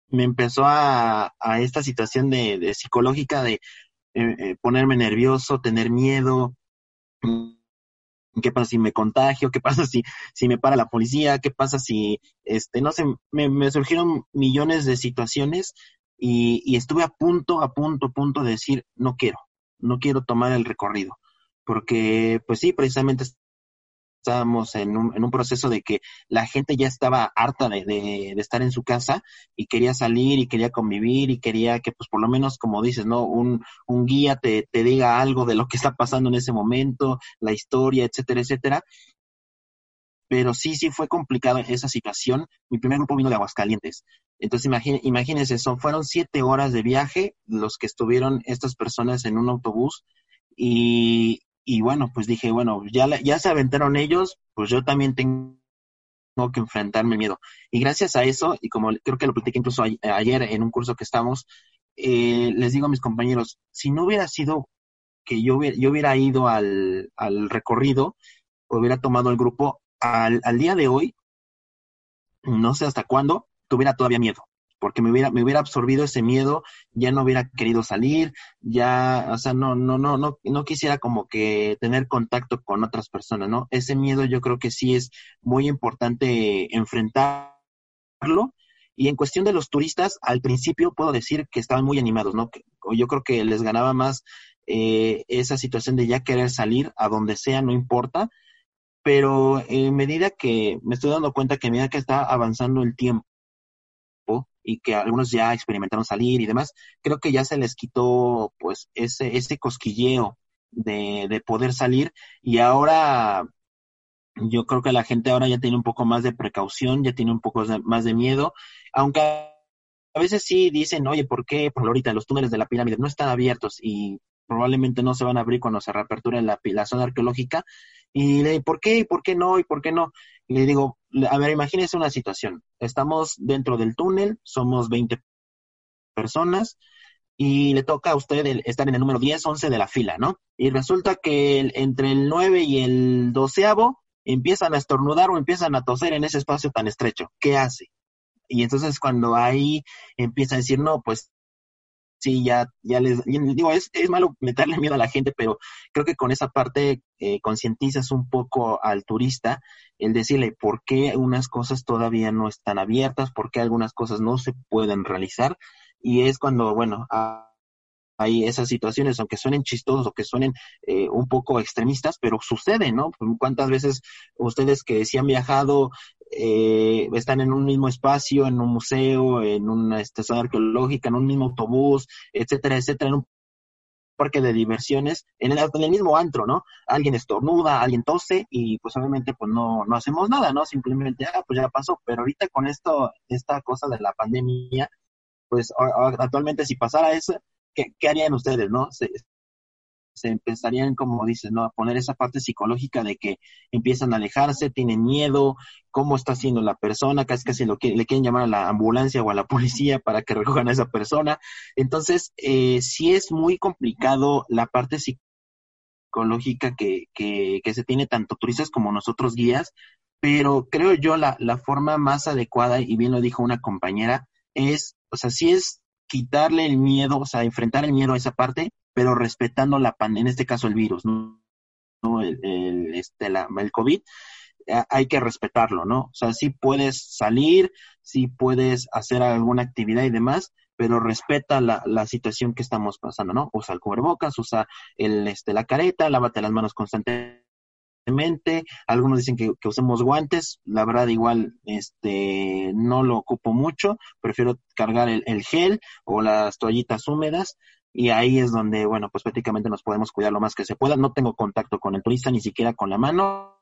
me empezó a, a esta situación de, de, psicológica de, eh, ponerme nervioso, tener miedo, qué pasa si me contagio, qué pasa si, si me para la policía, qué pasa si, este, no sé, me, surgieron millones de situaciones y, y, estuve a punto, a punto, a punto de decir, no quiero, no quiero tomar el recorrido, porque pues sí, precisamente estábamos en un, en un proceso de que la gente ya estaba harta de, de, estar en su casa y quería salir y quería convivir y quería que, pues por lo menos, como dices, ¿no? Un, un guía te, te diga algo de lo que está pasando en ese momento, la historia, etcétera, etcétera pero sí, sí fue complicada esa situación. Mi primer grupo vino de Aguascalientes. Entonces, imagínense, son, fueron siete horas de viaje los que estuvieron estas personas en un autobús y, y bueno, pues dije, bueno, ya, ya se aventaron ellos, pues yo también tengo que enfrentarme miedo. Y gracias a eso, y como creo que lo platiqué incluso ayer en un curso que estamos, eh, les digo a mis compañeros, si no hubiera sido que yo hubiera, yo hubiera ido al, al recorrido, hubiera tomado el grupo, al, al día de hoy, no sé hasta cuándo, tuviera todavía miedo porque me hubiera, absorbido ese miedo, ya no hubiera querido salir, ya, o sea, no, no, no, no, no quisiera como que tener contacto con otras personas, ¿no? Ese miedo yo creo que sí es muy importante enfrentarlo. Y en cuestión de los turistas, al principio puedo decir que estaban muy animados, ¿no? Yo creo que les ganaba más eh, esa situación de ya querer salir a donde sea, no importa, pero en medida que me estoy dando cuenta que a medida que está avanzando el tiempo, y que algunos ya experimentaron salir y demás, creo que ya se les quitó pues ese, ese cosquilleo de, de poder salir y ahora yo creo que la gente ahora ya tiene un poco más de precaución, ya tiene un poco más de miedo, aunque a veces sí dicen, oye, ¿por qué? Por ahorita los túneles de la pirámide no están abiertos y probablemente no se van a abrir cuando se reaperture la, la zona arqueológica. Y le digo, ¿por qué? ¿Y por qué no? ¿Y por qué no? Y le digo, a ver, imagínese una situación. Estamos dentro del túnel, somos 20 personas y le toca a usted estar en el número 10, 11 de la fila, ¿no? Y resulta que entre el 9 y el doceavo empiezan a estornudar o empiezan a toser en ese espacio tan estrecho. ¿Qué hace? Y entonces cuando ahí empieza a decir, no, pues sí, ya, ya les digo, es, es malo meterle miedo a la gente, pero creo que con esa parte eh, concientizas un poco al turista el decirle por qué unas cosas todavía no están abiertas, por qué algunas cosas no se pueden realizar. Y es cuando, bueno, hay esas situaciones, aunque suenen chistosos o que suenen eh, un poco extremistas, pero suceden, ¿no? ¿Cuántas veces ustedes que sí han viajado eh, están en un mismo espacio, en un museo, en una estación arqueológica, en un mismo autobús, etcétera, etcétera, en un parque de diversiones, en el, en el, mismo antro, ¿no? Alguien estornuda, alguien tose y pues obviamente pues no, no hacemos nada, ¿no? Simplemente, ah, pues ya pasó, pero ahorita con esto, esta cosa de la pandemia, pues actualmente si pasara eso, ¿qué, harían ustedes, no? Se, se empezarían, como dices, ¿no? A poner esa parte psicológica de que empiezan a alejarse, tienen miedo, cómo está haciendo la persona, casi casi lo que le quieren llamar a la ambulancia o a la policía para que recojan a esa persona. Entonces, eh, sí es muy complicado la parte psicológica que se tiene tanto turistas como nosotros guías, pero creo yo la, la forma más adecuada, y bien lo dijo una compañera, es, o sea, sí es quitarle el miedo, o sea, enfrentar el miedo a esa parte, pero respetando la pan, en este caso el virus, ¿no? El, este, la, el COVID, eh, hay que respetarlo, ¿no? O sea, sí puedes salir, sí puedes hacer alguna actividad y demás, pero respeta la, la situación que estamos pasando, ¿no? Usa el cubrebocas, usa el, este, la careta, lávate las manos constantemente algunos dicen que, que, usemos guantes, la verdad igual este no lo ocupo mucho, prefiero cargar el, el, gel o las toallitas húmedas. Y ahí es donde, bueno, pues prácticamente nos podemos cuidar lo más que se pueda. No tengo contacto con el turista, ni siquiera con la mano.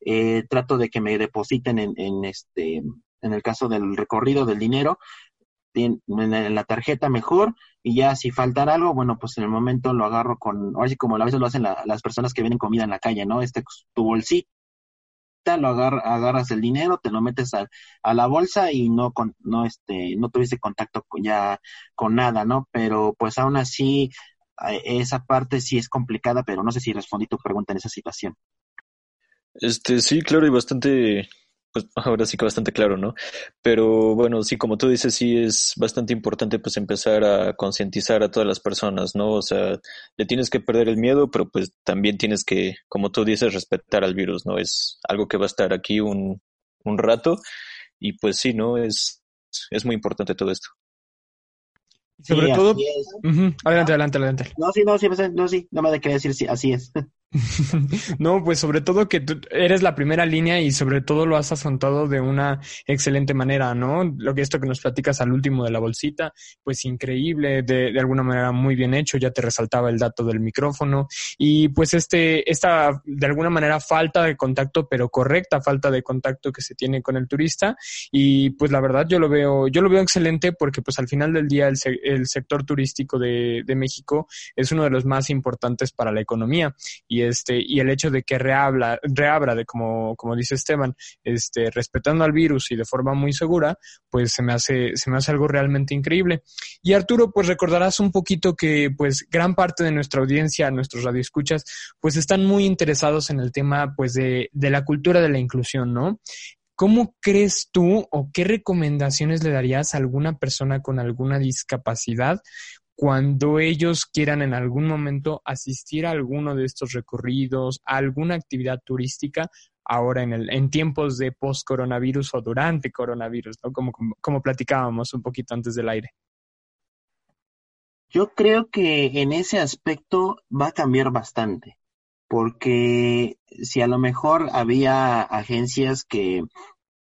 Eh, trato de que me depositen en, en, este, en el caso del recorrido del dinero, en, la tarjeta mejor, y ya si faltara algo, bueno, pues en el momento lo agarro con, así como a veces lo hacen las personas que vienen comida en la calle, ¿no? Este, tu bolsito lo agarras el dinero, te lo metes a, a la bolsa y no con, no este, no tuviste contacto ya con nada, ¿no? Pero pues aún así esa parte sí es complicada, pero no sé si respondí tu pregunta en esa situación. Este, sí, claro, y bastante pues ahora sí que bastante claro, ¿no? Pero bueno, sí, como tú dices, sí es bastante importante pues empezar a concientizar a todas las personas, ¿no? O sea, le tienes que perder el miedo, pero pues también tienes que, como tú dices, respetar al virus, ¿no? Es algo que va a estar aquí un, un rato y pues sí, ¿no? Es, es muy importante todo esto. Sobre todo... Adelante, adelante, adelante. No, sí, no, sí, no, sí, no me quería decir sí, así es. no, pues sobre todo que tú eres la primera línea y sobre todo lo has afrontado de una excelente manera, ¿no? Lo que esto que nos platicas al último de la bolsita, pues increíble, de, alguna manera muy bien hecho, ya te resaltaba el dato del micrófono. Y pues este, esta de alguna manera falta de contacto, pero correcta falta de contacto que se tiene con el turista. Y pues la verdad yo lo veo, yo lo veo excelente porque pues al final del día el, el sector turístico de, de México es uno de los más importantes para la economía. Y este, y el hecho de que reabra, reabra de como, como dice Esteban, este, respetando al virus y de forma muy segura, pues se me hace, se me hace algo realmente increíble. Y Arturo, pues recordarás un poquito que pues gran parte de nuestra audiencia, nuestros radioescuchas, pues están muy interesados en el tema pues de, de la cultura de la inclusión, ¿no? ¿Cómo crees tú o qué recomendaciones le darías a alguna persona con alguna discapacidad cuando ellos quieran en algún momento asistir a alguno de estos recorridos, a alguna actividad turística, ahora en, el, en tiempos de post-coronavirus o durante coronavirus. Como, como, platicábamos un poquito antes del aire. Yo creo que en ese aspecto va a cambiar bastante, porque si a lo mejor había agencias que,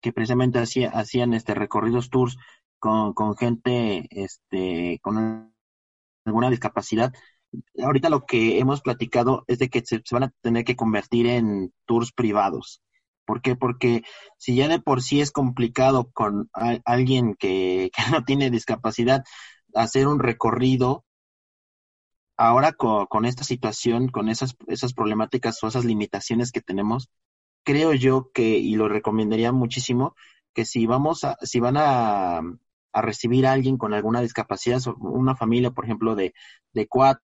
que precisamente hacía, hacían este recorridos tours con, con gente este, con alguna discapacidad. Ahorita lo que hemos platicado es de que se, van a tener que convertir en tours privados. ¿Por qué? Porque si ya de por sí es complicado con alguien que, no tiene discapacidad hacer un recorrido, ahora con, con, esta situación, con esas, esas problemáticas o esas limitaciones que tenemos, creo yo que, y lo recomendaría muchísimo, que si vamos a, si van a, a recibir a alguien con alguna discapacidad, una familia, por ejemplo, de, de cuatro,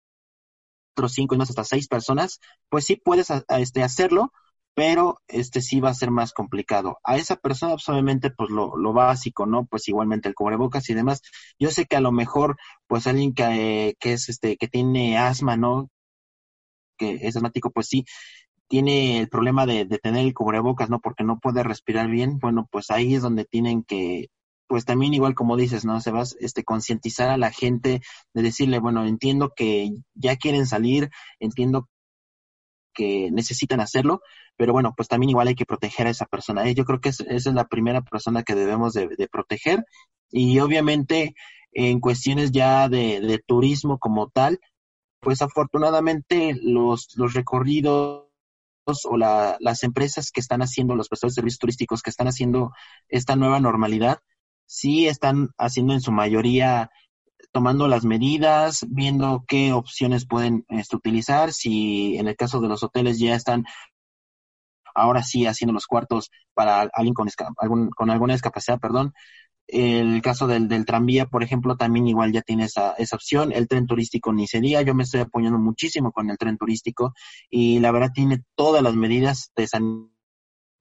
cinco más hasta seis personas, pues sí puedes este, hacerlo, pero este sí va a ser más complicado. A esa persona, pues obviamente, pues lo, lo básico, ¿no? Pues igualmente el cubrebocas y demás. Yo sé que a lo mejor, pues alguien que, que es este, que tiene asma, ¿no? Que es asmático, pues sí, tiene el problema de, de tener el cubrebocas, ¿no? Porque no puede respirar bien. Bueno, pues ahí es donde tienen que pues también igual como dices, ¿no? Se va este concientizar a la gente de decirle, bueno, entiendo que ya quieren salir, entiendo que necesitan hacerlo, pero bueno, pues también igual hay que proteger a esa persona. ¿eh? Yo creo que esa es la primera persona que debemos de, proteger y obviamente en cuestiones ya de, turismo como tal, pues afortunadamente los, los recorridos o la, las empresas que están haciendo, los prestadores de servicios turísticos que están haciendo esta nueva normalidad, sí están haciendo en su mayoría tomando las medidas, viendo qué opciones pueden este, utilizar, si en el caso de los hoteles ya están ahora sí haciendo los cuartos para alguien con, algún, con alguna discapacidad, perdón. El caso del, del tranvía, por ejemplo, también igual ya tiene esa, esa opción. El tren turístico ni sería, yo me estoy apoyando muchísimo con el tren turístico y la verdad tiene todas las medidas de sanidad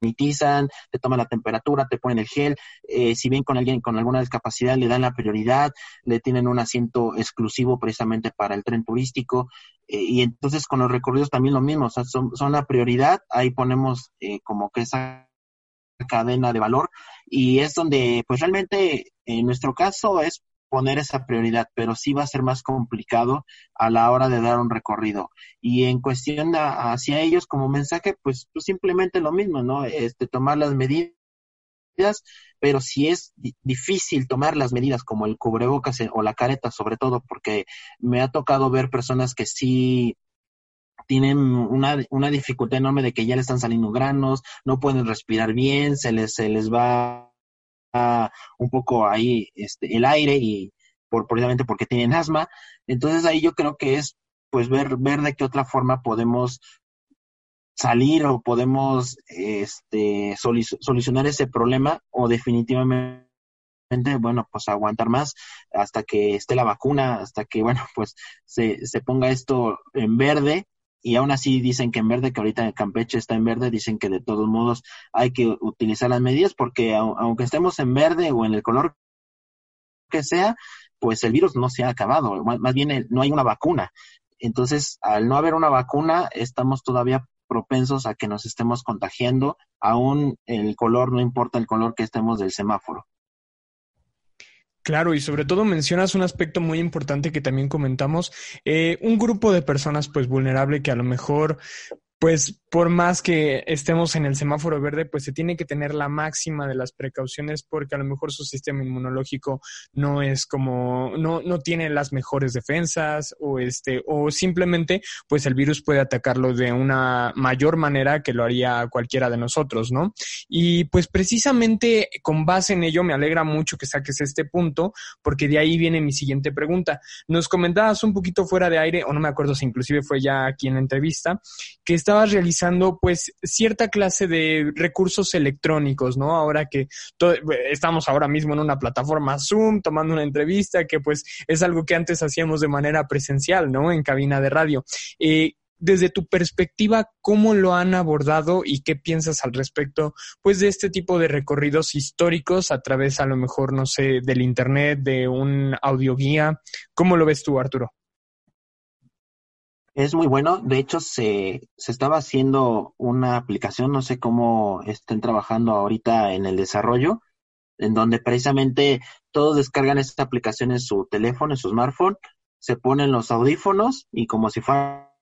sanitizan, te toman la temperatura, te ponen el gel, eh, si bien con alguien con alguna discapacidad le dan la prioridad, le tienen un asiento exclusivo precisamente para el tren turístico, eh, y entonces con los recorridos también lo mismo, o sea, son, son la prioridad, ahí ponemos eh, como que esa cadena de valor y es donde pues realmente en nuestro caso es poner esa prioridad, pero sí va a ser más complicado a la hora de dar un recorrido. Y en cuestión hacia ellos como mensaje, pues, pues, simplemente lo mismo, ¿no? Este, tomar las medidas, pero si es difícil tomar las medidas como el cubrebocas eh, o la careta, sobre todo, porque me ha tocado ver personas que sí tienen una, una dificultad enorme de que ya le están saliendo granos, no pueden respirar bien, se les, se les va un poco ahí este, el aire y por, precisamente porque tienen asma. Entonces ahí yo creo que es pues ver, ver de qué otra forma podemos salir o podemos este, solucionar ese problema o definitivamente bueno, pues aguantar más hasta que esté la vacuna, hasta que, bueno, pues se, se ponga esto en verde y aún así dicen que en verde, que ahorita en Campeche está en verde, dicen que de todos modos hay que utilizar las medidas porque aunque estemos en verde o en el color que sea, pues el virus no se ha acabado, más bien no hay una vacuna. Entonces, al no haber una vacuna, estamos todavía propensos a que nos estemos contagiando, aún el color, no importa el color que estemos del semáforo. Claro, y sobre todo mencionas un aspecto muy importante que también comentamos, eh, un grupo de personas pues vulnerable que a lo mejor pues por más que estemos en el semáforo verde, pues se tiene que tener la máxima de las precauciones porque a lo mejor su sistema inmunológico no es como, no, no tiene las mejores defensas o este, o simplemente pues el virus puede atacarlo de una mayor manera que lo haría cualquiera de nosotros, ¿no? Y pues precisamente con base en ello me alegra mucho que saques este punto porque de ahí viene mi siguiente pregunta. Nos comentabas un poquito fuera de aire, o no me acuerdo si inclusive fue ya aquí en la entrevista, que está estabas realizando pues cierta clase de recursos electrónicos, ¿no? Ahora que estamos ahora mismo en una plataforma Zoom tomando una entrevista que pues es algo que antes hacíamos de manera presencial, ¿no? En cabina de radio. Eh, desde tu perspectiva, ¿cómo lo han abordado y qué piensas al respecto, pues, de este tipo de recorridos históricos a través, a lo mejor, no sé, del Internet, de un audioguía? ¿Cómo lo ves tú, Arturo? Es muy bueno. De hecho, se, se estaba haciendo una aplicación, no sé cómo estén trabajando ahorita en el desarrollo, en donde precisamente todos descargan esta aplicación en su teléfono, en su smartphone, se ponen los audífonos y como si fuera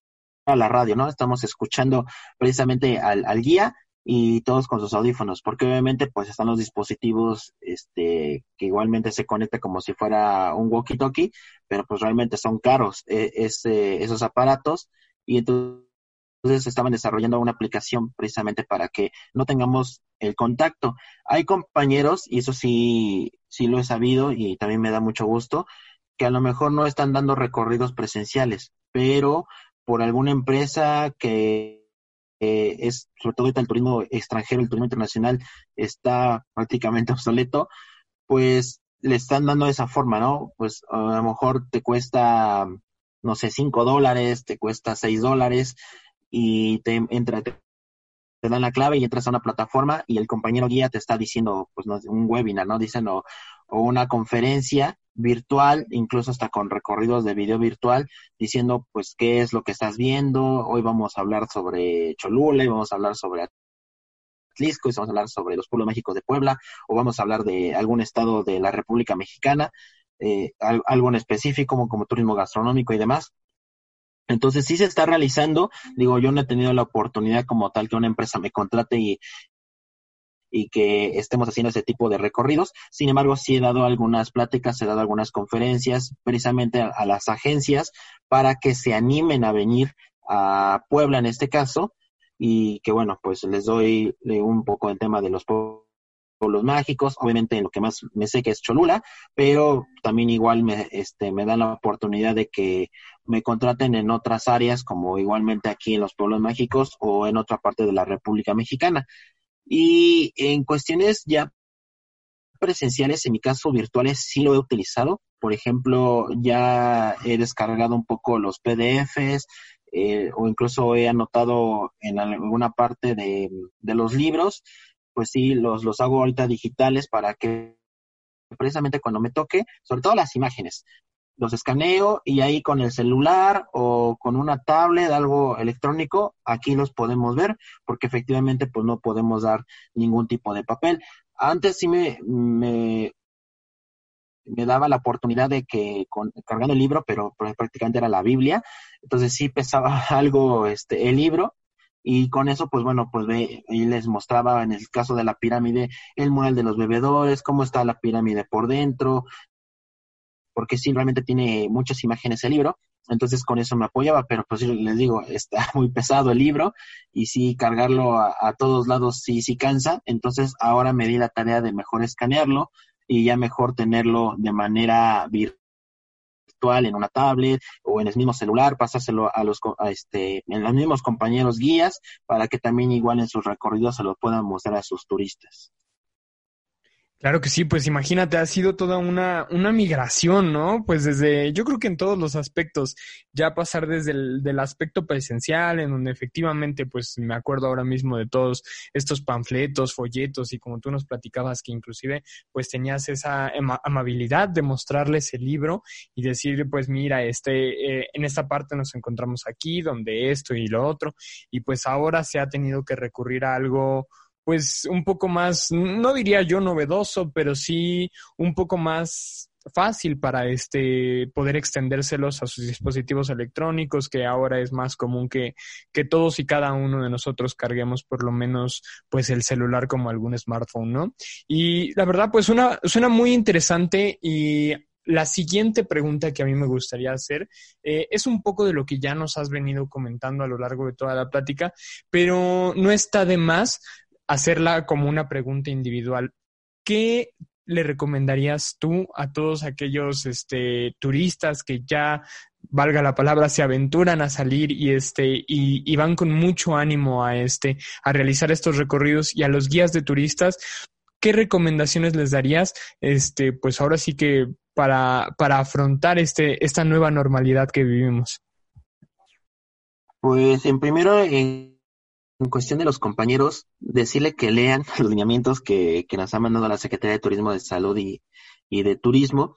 la radio, ¿no? Estamos escuchando precisamente al, al guía y todos con sus audífonos, porque obviamente pues están los dispositivos este que igualmente se conecta como si fuera un walkie-talkie, pero pues realmente son caros eh, esos aparatos y entonces estaban desarrollando una aplicación precisamente para que no tengamos el contacto. Hay compañeros, y eso sí, sí lo he sabido y también me da mucho gusto, que a lo mejor no están dando recorridos presenciales, pero por alguna empresa que eh, es, sobre todo el turismo extranjero, el turismo internacional está prácticamente obsoleto, pues le están dando esa forma, ¿no? Pues a lo mejor te cuesta, no sé, cinco dólares, te cuesta seis dólares y te entra, te, dan la clave y entras a una plataforma y el compañero guía te está diciendo, pues no, un webinar, ¿no? Dicen, o una conferencia virtual, incluso hasta con recorridos de video virtual, diciendo pues qué es lo que estás viendo. Hoy vamos a hablar sobre Cholula, y vamos a hablar sobre Atlisco, y vamos a hablar sobre los pueblos mágicos de Puebla, o vamos a hablar de algún estado de la República Mexicana, eh, algo en específico como, como turismo gastronómico y demás. Entonces sí se está realizando, digo, yo no he tenido la oportunidad como tal que una empresa me contrate y, y que estemos haciendo ese tipo de recorridos. Sin embargo, sí he dado algunas pláticas, he dado algunas conferencias precisamente a, las agencias para que se animen a venir a Puebla en este caso y que bueno, pues les doy un poco el tema de los pueblos mágicos, obviamente en lo que más me sé que es Cholula, pero también igual me, este, me dan la oportunidad de que me contraten en otras áreas, como igualmente aquí en los pueblos mágicos o en otra parte de la República Mexicana. Y en cuestiones ya presenciales, en mi caso virtuales, sí lo he utilizado. Por ejemplo, ya he descargado un poco los PDFs eh, o incluso he anotado en alguna parte de, de los libros, pues sí, los, los hago ahorita digitales para que precisamente cuando me toque, sobre todo las imágenes, los escaneo y ahí con el celular o con una tablet, algo electrónico, aquí los podemos ver porque efectivamente pues no podemos dar ningún tipo de papel. Antes sí me, me, daba la oportunidad de que con, cargando el libro, pero prácticamente era la Biblia, entonces sí pesaba algo este el libro y con eso pues bueno pues ve, y les mostraba en el caso de la pirámide el mural de los bebedores cómo está la pirámide por dentro porque sí, realmente tiene muchas imágenes el libro, entonces con eso me apoyaba, pero pues les digo, está muy pesado el libro y sí, cargarlo a, todos lados sí, sí cansa, entonces ahora me di la tarea de mejor escanearlo y ya mejor tenerlo de manera virtual en una tablet o en el mismo celular, pasárselo a los a este en los mismos compañeros guías para que también igual en sus recorridos se lo puedan mostrar a sus turistas. Claro que sí, pues imagínate, ha sido toda una, una migración, ¿no? Pues desde, yo creo que en todos los aspectos, ya pasar desde el del aspecto presencial, en donde efectivamente, pues me acuerdo ahora mismo de todos estos panfletos, folletos y como tú nos platicabas que inclusive pues tenías esa amabilidad de mostrarles el libro y decir, pues mira, este, eh, en esta parte nos encontramos aquí, donde esto y lo otro, y pues ahora se ha tenido que recurrir a algo pues un poco más, no diría yo novedoso, pero sí un poco más fácil para este poder extendérselos a sus dispositivos electrónicos, que ahora es más común que, que todos y cada uno de nosotros carguemos por lo menos pues el celular como algún smartphone, ¿no? Y la verdad, pues una, suena muy interesante y la siguiente pregunta que a mí me gustaría hacer eh, es un poco de lo que ya nos has venido comentando a lo largo de toda la plática, pero no está de más hacerla como una pregunta individual. ¿Qué le recomendarías tú a todos aquellos este, turistas que ya, valga la palabra, se aventuran a salir y, este, y, van con mucho ánimo a, este, a realizar estos recorridos y a los guías de turistas? ¿Qué recomendaciones les darías? Este, pues ahora sí que para, para afrontar este, esta nueva normalidad que vivimos. Pues en primero, en en cuestión de los compañeros, decirle que lean los lineamientos que, que nos ha mandado la Secretaría de Turismo de Salud y, y de Turismo,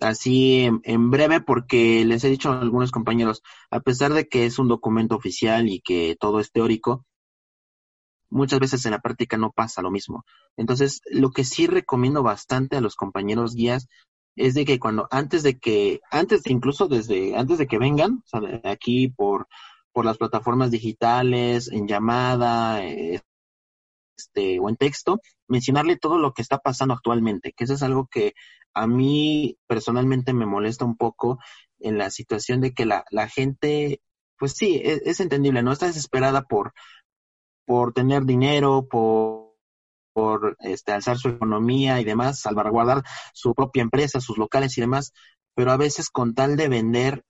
así en, breve, porque les he dicho a algunos compañeros, a pesar de que es un documento oficial y que todo es teórico, muchas veces en la práctica no pasa lo mismo. Entonces, lo que sí recomiendo bastante a los compañeros guías es de que cuando antes de que antes de incluso desde antes de que vengan, o sea, aquí por por las plataformas digitales, en llamada, este, o en texto, mencionarle todo lo que está pasando actualmente, que eso es algo que a mí personalmente me molesta un poco en la situación de que la, la gente, pues sí, es, es, entendible, ¿no? Está desesperada por, por tener dinero, por, por este, alzar su economía y demás, salvaguardar su propia empresa, sus locales y demás, pero a veces con tal de vender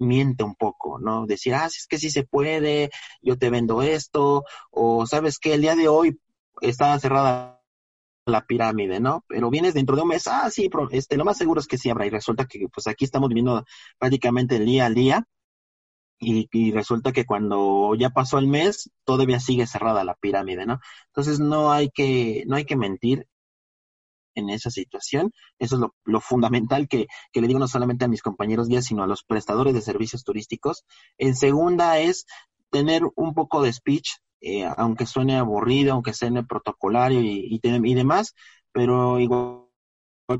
miente un poco, ¿no? Decir, ah, es que sí se puede, yo te vendo esto, o sabes que el día de hoy está cerrada la pirámide, ¿no? Pero vienes dentro de un mes, ah, sí, este, lo más seguro es que sí habrá, y resulta que pues aquí estamos viviendo prácticamente el día al día, y, y, resulta que cuando ya pasó el mes todavía sigue cerrada la pirámide, ¿no? Entonces no hay que no hay que mentir en esa situación. Eso es lo, fundamental que, le digo no solamente a mis compañeros guías, sino a los prestadores de servicios turísticos. En segunda es tener un poco de speech, eh, aunque suene aburrido, aunque suene protocolario y, y, demás, pero igual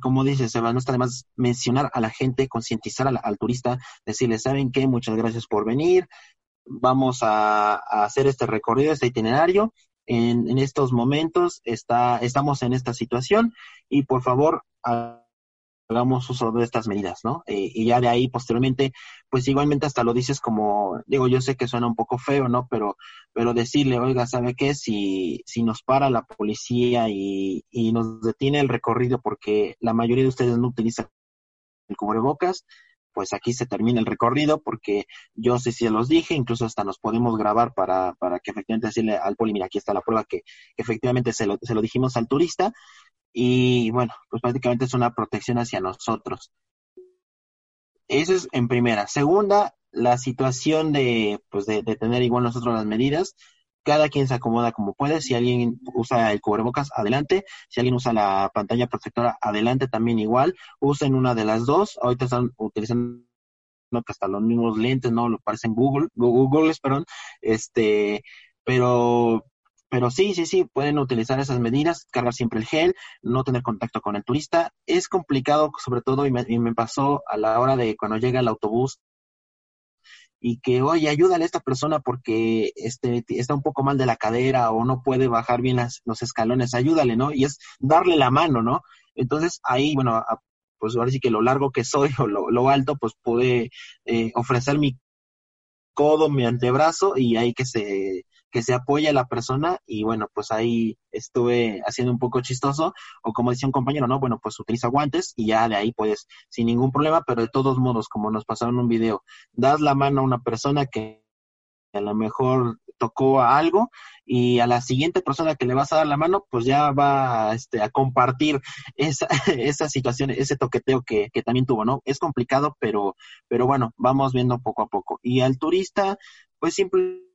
como dice Seba, no está de más mencionar a la gente, concientizar al, turista, decirle, ¿saben qué? Muchas gracias por venir, vamos a, hacer este recorrido, este itinerario, en, en estos momentos está, estamos en esta situación y por favor hagamos uso de estas medidas, ¿no? Eh, y ya de ahí posteriormente, pues igualmente hasta lo dices como, digo, yo sé que suena un poco feo, ¿no? Pero, pero decirle, oiga, ¿sabe qué? Si, si nos para la policía y, y nos detiene el recorrido porque la mayoría de ustedes no utilizan el cubrebocas, pues aquí se termina el recorrido porque yo sé si los dije, incluso hasta nos podemos grabar para, para que efectivamente decirle al poli, mira, aquí está la prueba que, efectivamente se lo, se lo dijimos al turista y bueno, pues prácticamente es una protección hacia nosotros. Eso es en primera. Segunda, la situación de, pues de, de tener igual nosotros las medidas cada quien se acomoda como puede. Si alguien usa el cubrebocas, adelante. Si alguien usa la pantalla protectora, adelante también igual. Usen una de las dos. Ahorita están utilizando que hasta los mismos lentes, ¿no? Lo parecen Google, Google, perdón. Este, pero pero sí, sí, sí, pueden utilizar esas medidas, cargar siempre el gel, no tener contacto con el turista. Es complicado, sobre todo, y me, y me pasó a la hora de cuando llega el autobús y que, oye, ayúdale a esta persona porque este, está un poco mal de la cadera o no puede bajar bien las, los escalones, ayúdale, ¿no? Y es darle la mano, ¿no? Entonces ahí, bueno, pues ahora sí que lo largo que soy o lo, lo alto, pues pude eh, ofrecer mi codo, mi antebrazo y ahí que se que se apoye a la persona y bueno, pues ahí estuve haciendo un poco chistoso o como decía un compañero, no, bueno, pues utiliza guantes y ya de ahí puedes sin ningún problema, pero de todos modos, como nos pasaron un video, das la mano a una persona que a lo mejor tocó algo y a la siguiente persona que le vas a dar la mano, pues ya va este, a compartir esa, esa situación, ese toqueteo que, que también tuvo, ¿no? Es complicado, pero, pero bueno, vamos viendo poco a poco. Y al turista, pues simplemente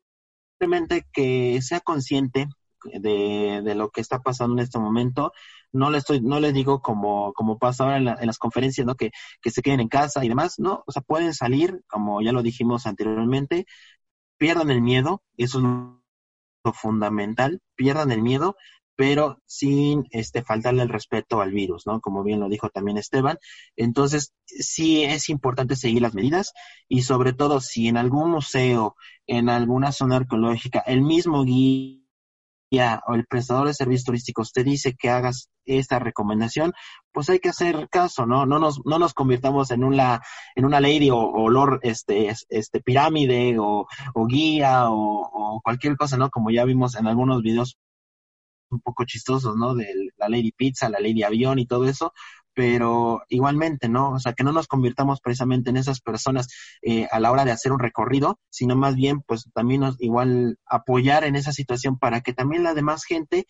que sea consciente de, de, lo que está pasando en este momento. No le estoy, no les digo como, como pasa ahora en, en, las conferencias, ¿no? Que, que se queden en casa y demás, ¿no? O sea, pueden salir, como ya lo dijimos anteriormente, pierdan el miedo, eso es lo fundamental, pierdan el miedo, pero sin este faltarle el respeto al virus, ¿no? Como bien lo dijo también Esteban. Entonces, sí es importante seguir las medidas y sobre todo si en algún museo, en alguna zona arqueológica, el mismo guía o el prestador de servicios turísticos te dice que hagas esta recomendación, pues hay que hacer caso, ¿no? No nos, no nos convirtamos en una, en una lady o, olor, este, este, pirámide o, o guía o, o, cualquier cosa, ¿no? Como ya vimos en algunos videos un poco chistosos, ¿no? De la lady pizza, la lady avión y todo eso, pero igualmente, ¿no? O sea, que no nos convirtamos precisamente en esas personas eh, a la hora de hacer un recorrido, sino más bien, pues también nos, igual apoyar en esa situación para que también la demás gente,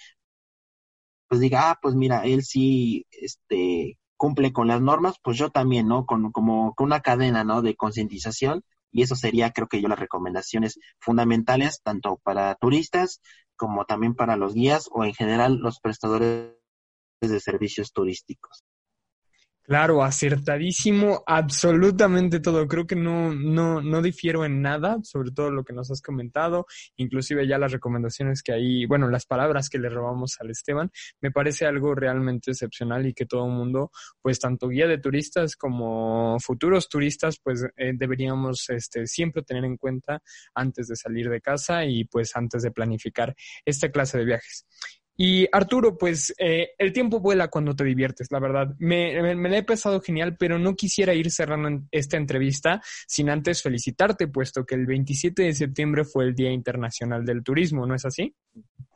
pues diga, ah, pues mira, él sí, este, cumple con las normas, pues yo también, ¿no? Con, como con una cadena, ¿no? De concientización y eso sería, creo que yo, las recomendaciones fundamentales, tanto para turistas como también para los guías o en general los prestadores de servicios turísticos. Claro, acertadísimo, absolutamente todo. Creo que no, no, no difiero en nada, sobre todo lo que nos has comentado, inclusive ya las recomendaciones que hay, bueno, las palabras que le robamos al Esteban, me parece algo realmente excepcional y que todo el mundo, pues tanto guía de turistas como futuros turistas, pues eh, deberíamos este, siempre tener en cuenta antes de salir de casa y pues antes de planificar esta clase de viajes. Y Arturo, pues eh, el tiempo vuela cuando te diviertes, la verdad. Me, me, me, he pasado genial, pero no quisiera ir cerrando esta entrevista sin antes felicitarte, puesto que el 27 de septiembre fue el Día Internacional del Turismo, ¿no es así?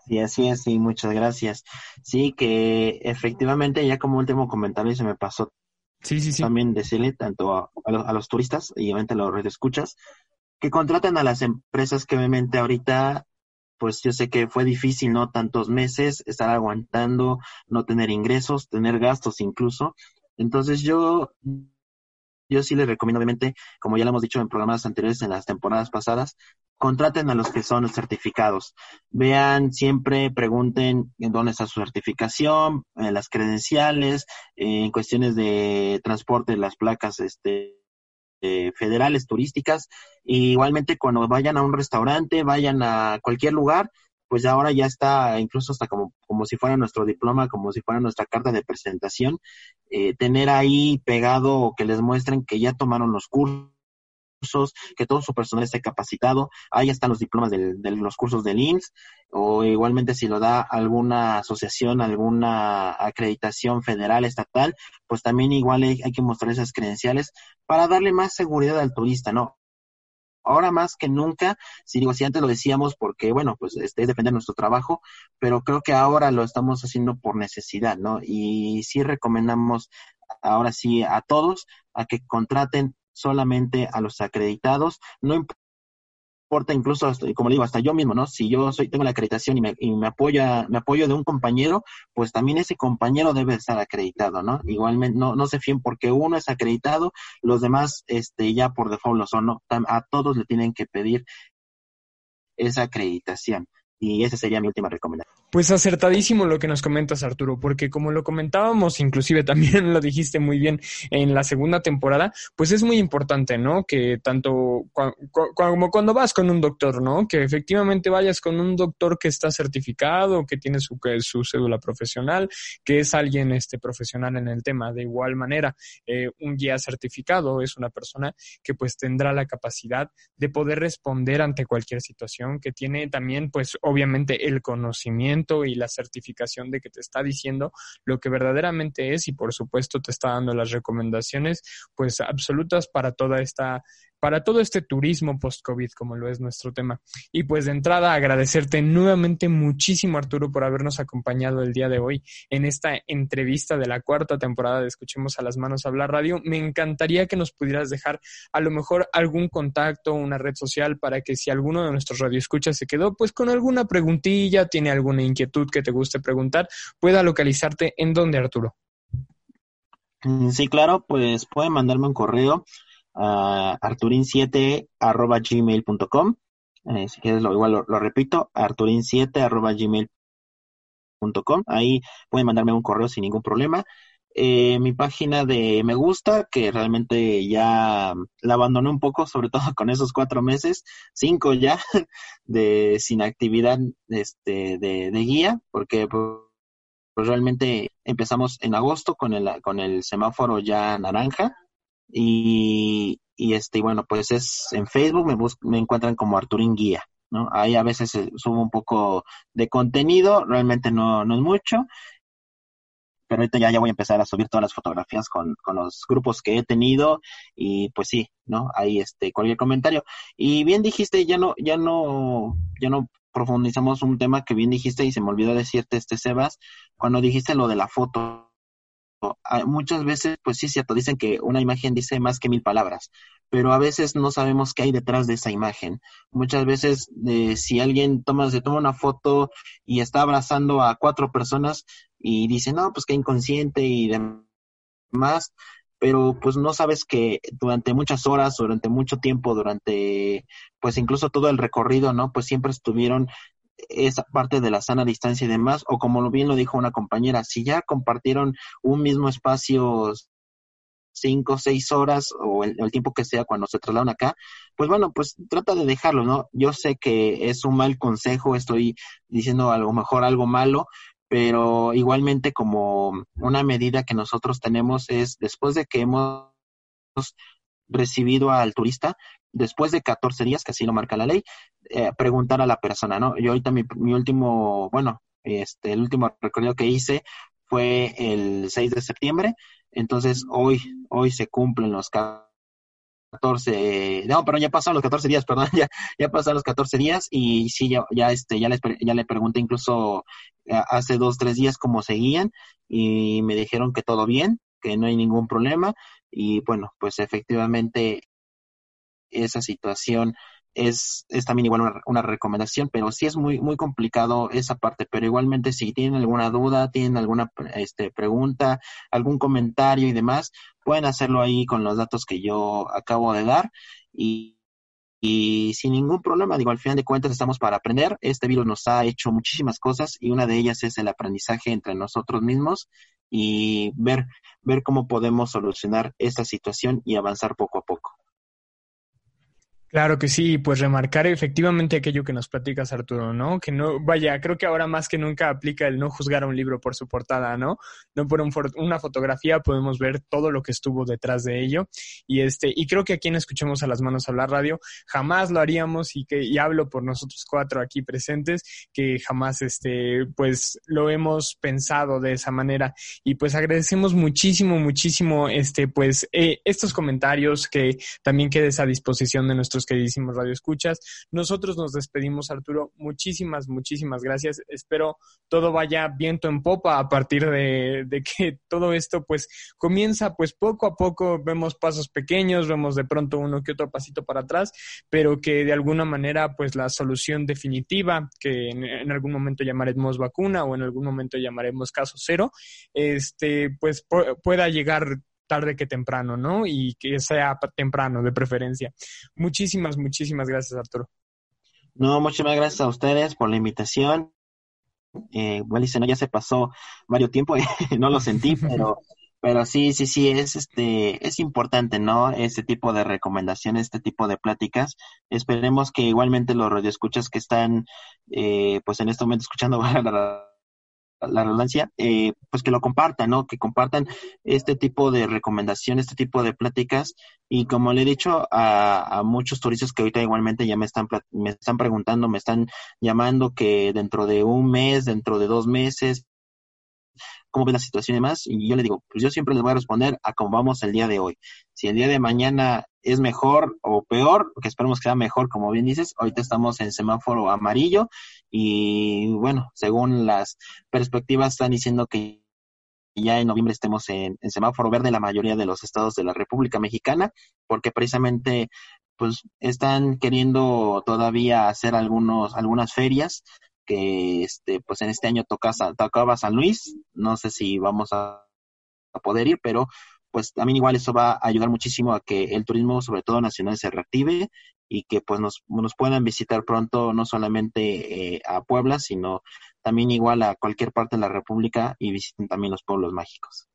Sí, así es, sí, muchas gracias. Sí, que efectivamente, ya como último comentario se me pasó sí, sí, sí. también decirle tanto a, a, los, a los turistas y obviamente a los escuchas que contraten a las empresas que obviamente ahorita pues yo sé que fue difícil, ¿no? Tantos meses, estar aguantando, no tener ingresos, tener gastos incluso. Entonces yo, yo sí les recomiendo, obviamente, como ya lo hemos dicho en programas anteriores, en las temporadas pasadas, contraten a los que son certificados. Vean, siempre pregunten en dónde está su certificación, en las credenciales, en cuestiones de transporte, las placas, este, eh, federales turísticas. Y igualmente cuando vayan a un restaurante, vayan a cualquier lugar, pues ahora ya está incluso hasta como, como si fuera nuestro diploma, como si fuera nuestra carta de presentación, eh, tener ahí pegado que les muestren que ya tomaron los cursos que todo su personal esté capacitado. Ahí están los diplomas de los cursos del IMSS o igualmente si lo da alguna asociación, alguna acreditación federal, estatal, pues también igual hay, hay que mostrar esas credenciales para darle más seguridad al turista, ¿no? ahora más que nunca, si digo, si antes lo decíamos porque, bueno, pues este es defender nuestro trabajo, pero creo que ahora lo estamos haciendo por necesidad, ¿no? Y sí recomendamos ahora sí a todos a que contraten solamente a los acreditados, no importa incluso, hasta, como digo, hasta yo mismo, ¿no? Si yo soy, tengo la acreditación y me, y me apoya, me apoyo de un compañero, pues también ese compañero debe estar acreditado, ¿no? Igualmente, no, no se fíen porque uno es acreditado, los demás, este, ya por default lo son, ¿no? A todos le tienen que pedir esa acreditación. Y esa sería mi última recomendación. Pues acertadísimo lo que nos comentas, Arturo, porque como lo comentábamos, inclusive también lo dijiste muy bien en la segunda temporada, pues es muy importante, ¿no? Que tanto como cuando vas con un doctor, ¿no? Que efectivamente vayas con un doctor que está certificado, que tiene su, su cédula profesional, que es alguien este, profesional en el tema. De igual manera, eh, un guía certificado es una persona que pues tendrá la capacidad de poder responder ante cualquier situación, que tiene también pues obviamente el conocimiento y la certificación de que te está diciendo lo que verdaderamente es y por supuesto te está dando las recomendaciones pues absolutas para toda esta para todo este turismo post-COVID, como lo es nuestro tema. Y pues de entrada agradecerte nuevamente muchísimo, Arturo, por habernos acompañado el día de hoy en esta entrevista de la cuarta temporada de Escuchemos a las Manos Hablar Radio. Me encantaría que nos pudieras dejar a lo mejor algún contacto, una red social, para que si alguno de nuestros radioescuchas se quedó pues con alguna preguntilla, tiene alguna inquietud que te guste preguntar, pueda localizarte en donde, Arturo. Sí, claro, pues pueden mandarme un correo a arturin7 gmail.com. Eh, si quieres, lo, igual lo, repito, arturin7 gmail.com. Ahí pueden mandarme un correo sin ningún problema. Eh, mi página de me gusta, que realmente ya la abandoné un poco, sobre todo con esos cuatro meses, cinco ya, de sin actividad este, de, de guía, porque pues realmente empezamos en agosto con el, con el semáforo ya naranja y, y este, bueno, pues es en Facebook me, me encuentran como Arturín Guía, ¿no? Ahí a veces subo un poco de contenido, realmente no, no es mucho, pero ahorita ya, ya voy a empezar a subir todas las fotografías con, con los grupos que he tenido y pues sí, ¿no? Ahí este, cualquier comentario. Y bien dijiste, ya no, ya no, ya no profundizamos un tema que bien dijiste y se me olvidó decirte, este Sebas, cuando dijiste lo de la foto. Muchas veces, pues sí, cierto, dicen que una imagen dice más que mil palabras, pero a veces no sabemos qué hay detrás de esa imagen. Muchas veces, eh, si alguien toma, se toma una foto y está abrazando a cuatro personas y dice, no, pues que inconsciente y demás, pero pues no sabes que durante muchas horas, durante mucho tiempo, durante pues incluso todo el recorrido, ¿no? Pues siempre estuvieron esa parte de la sana distancia y demás, o como bien lo dijo una compañera, si ya compartieron un mismo espacio cinco, seis horas o el, tiempo que sea cuando se trasladan acá, pues bueno, pues trata de dejarlo, ¿no? Yo sé que es un mal consejo, estoy diciendo a lo mejor algo malo, pero igualmente como una medida que nosotros tenemos es después de que hemos recibido al turista, después de 14 días, que así lo marca la ley, eh, preguntar a la persona, ¿no? Yo ahorita mi, mi, último, bueno, este, el último recorrido que hice fue el 6 de septiembre, entonces hoy, hoy se cumplen los 14, no, pero ya pasaron los 14 días, perdón, ya, ya pasaron los 14 días y sí, ya, ya, este, ya, les, ya le pregunté incluso eh, hace dos, tres días cómo seguían y me dijeron que todo bien, que no hay ningún problema y bueno, pues efectivamente esa situación es, también igual una, recomendación, pero sí es muy, muy complicado esa parte, pero igualmente si tienen alguna duda, tienen alguna este, pregunta, algún comentario y demás, pueden hacerlo ahí con los datos que yo acabo de dar. Y, y sin ningún problema, digo, al final de cuentas estamos para aprender, este virus nos ha hecho muchísimas cosas y una de ellas es el aprendizaje entre nosotros mismos y ver, ver cómo podemos solucionar esta situación y avanzar poco a poco. Claro que sí, pues remarcar efectivamente aquello que nos platicas, Arturo, ¿no? Que no, vaya, creo que ahora más que nunca aplica el no juzgar a un libro por su portada, ¿no? No por un una fotografía podemos ver todo lo que estuvo detrás de ello. Y este, y creo que aquí en Escuchemos a las Manos hablar radio, jamás lo haríamos y que, y hablo por nosotros cuatro aquí presentes, que jamás este, pues lo hemos pensado de esa manera. Y pues agradecemos muchísimo, muchísimo, este, pues, eh, estos comentarios que también quedes a disposición de nuestros que queridísimos Radio Escuchas. Nosotros nos despedimos, Arturo. Muchísimas, muchísimas gracias. Espero todo vaya viento en popa a partir de, de que todo esto pues comienza pues poco a poco, vemos pasos pequeños, vemos de pronto uno que otro pasito para atrás, pero que de alguna manera pues la solución definitiva, que en, en algún momento llamaremos vacuna o en algún momento llamaremos caso cero, este pues pueda llegar tarde que temprano, ¿no? Y que sea temprano, de preferencia. Muchísimas, muchísimas gracias, Arturo. No, muchísimas gracias a ustedes por la invitación. Eh, bueno, dice, no, ya se pasó varios tiempo, no lo sentí, pero, pero sí, sí, sí, es este, es importante, ¿no? Este tipo de recomendaciones, este tipo de pláticas. Esperemos que igualmente los radioescuchas que están, eh, pues en este momento escuchando la la redundancia, eh, pues que lo compartan, ¿no? Que compartan este tipo de recomendaciones, este tipo de pláticas. Y como le he dicho a, muchos turistas que ahorita igualmente ya me están, me están preguntando, me están llamando que dentro de un mes, dentro de dos meses, cómo ve la situación y demás. Y yo le digo, pues yo siempre les voy a responder a cómo vamos el día de hoy. Si el día de mañana es mejor o peor, que esperemos que sea mejor, como bien dices, ahorita estamos en semáforo amarillo y bueno, según las perspectivas están diciendo que ya en noviembre estemos en, semáforo verde la mayoría de los estados de la República Mexicana, porque precisamente pues están queriendo todavía hacer algunos algunas ferias que este pues en este año toca, tocaba San Luis, no sé si vamos a, poder ir, pero pues también igual eso va a ayudar muchísimo a que el turismo, sobre todo nacional, se reactive y que pues nos, nos puedan visitar pronto no solamente eh, a Puebla, sino también igual a cualquier parte de la República y visiten también los pueblos mágicos.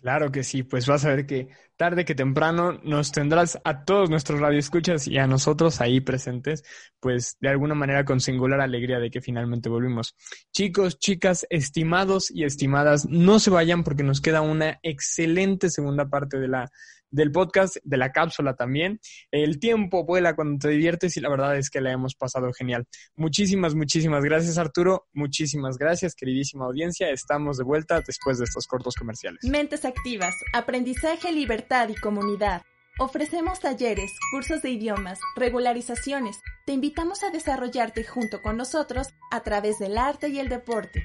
Claro que sí, pues vas a ver que tarde que temprano nos tendrás a todos nuestros radioescuchas y a nosotros ahí presentes, pues de alguna manera con singular alegría de que finalmente volvimos. Chicos, chicas, estimados y estimadas, no se vayan porque nos queda una excelente segunda parte de la del podcast, de la cápsula también. El tiempo vuela cuando te diviertes y la verdad es que la hemos pasado genial. Muchísimas, muchísimas gracias Arturo, muchísimas gracias queridísima audiencia. Estamos de vuelta después de estos cortos comerciales. Mentes activas, aprendizaje, libertad y comunidad. Ofrecemos talleres, cursos de idiomas, regularizaciones. Te invitamos a desarrollarte junto con nosotros a través del arte y el deporte.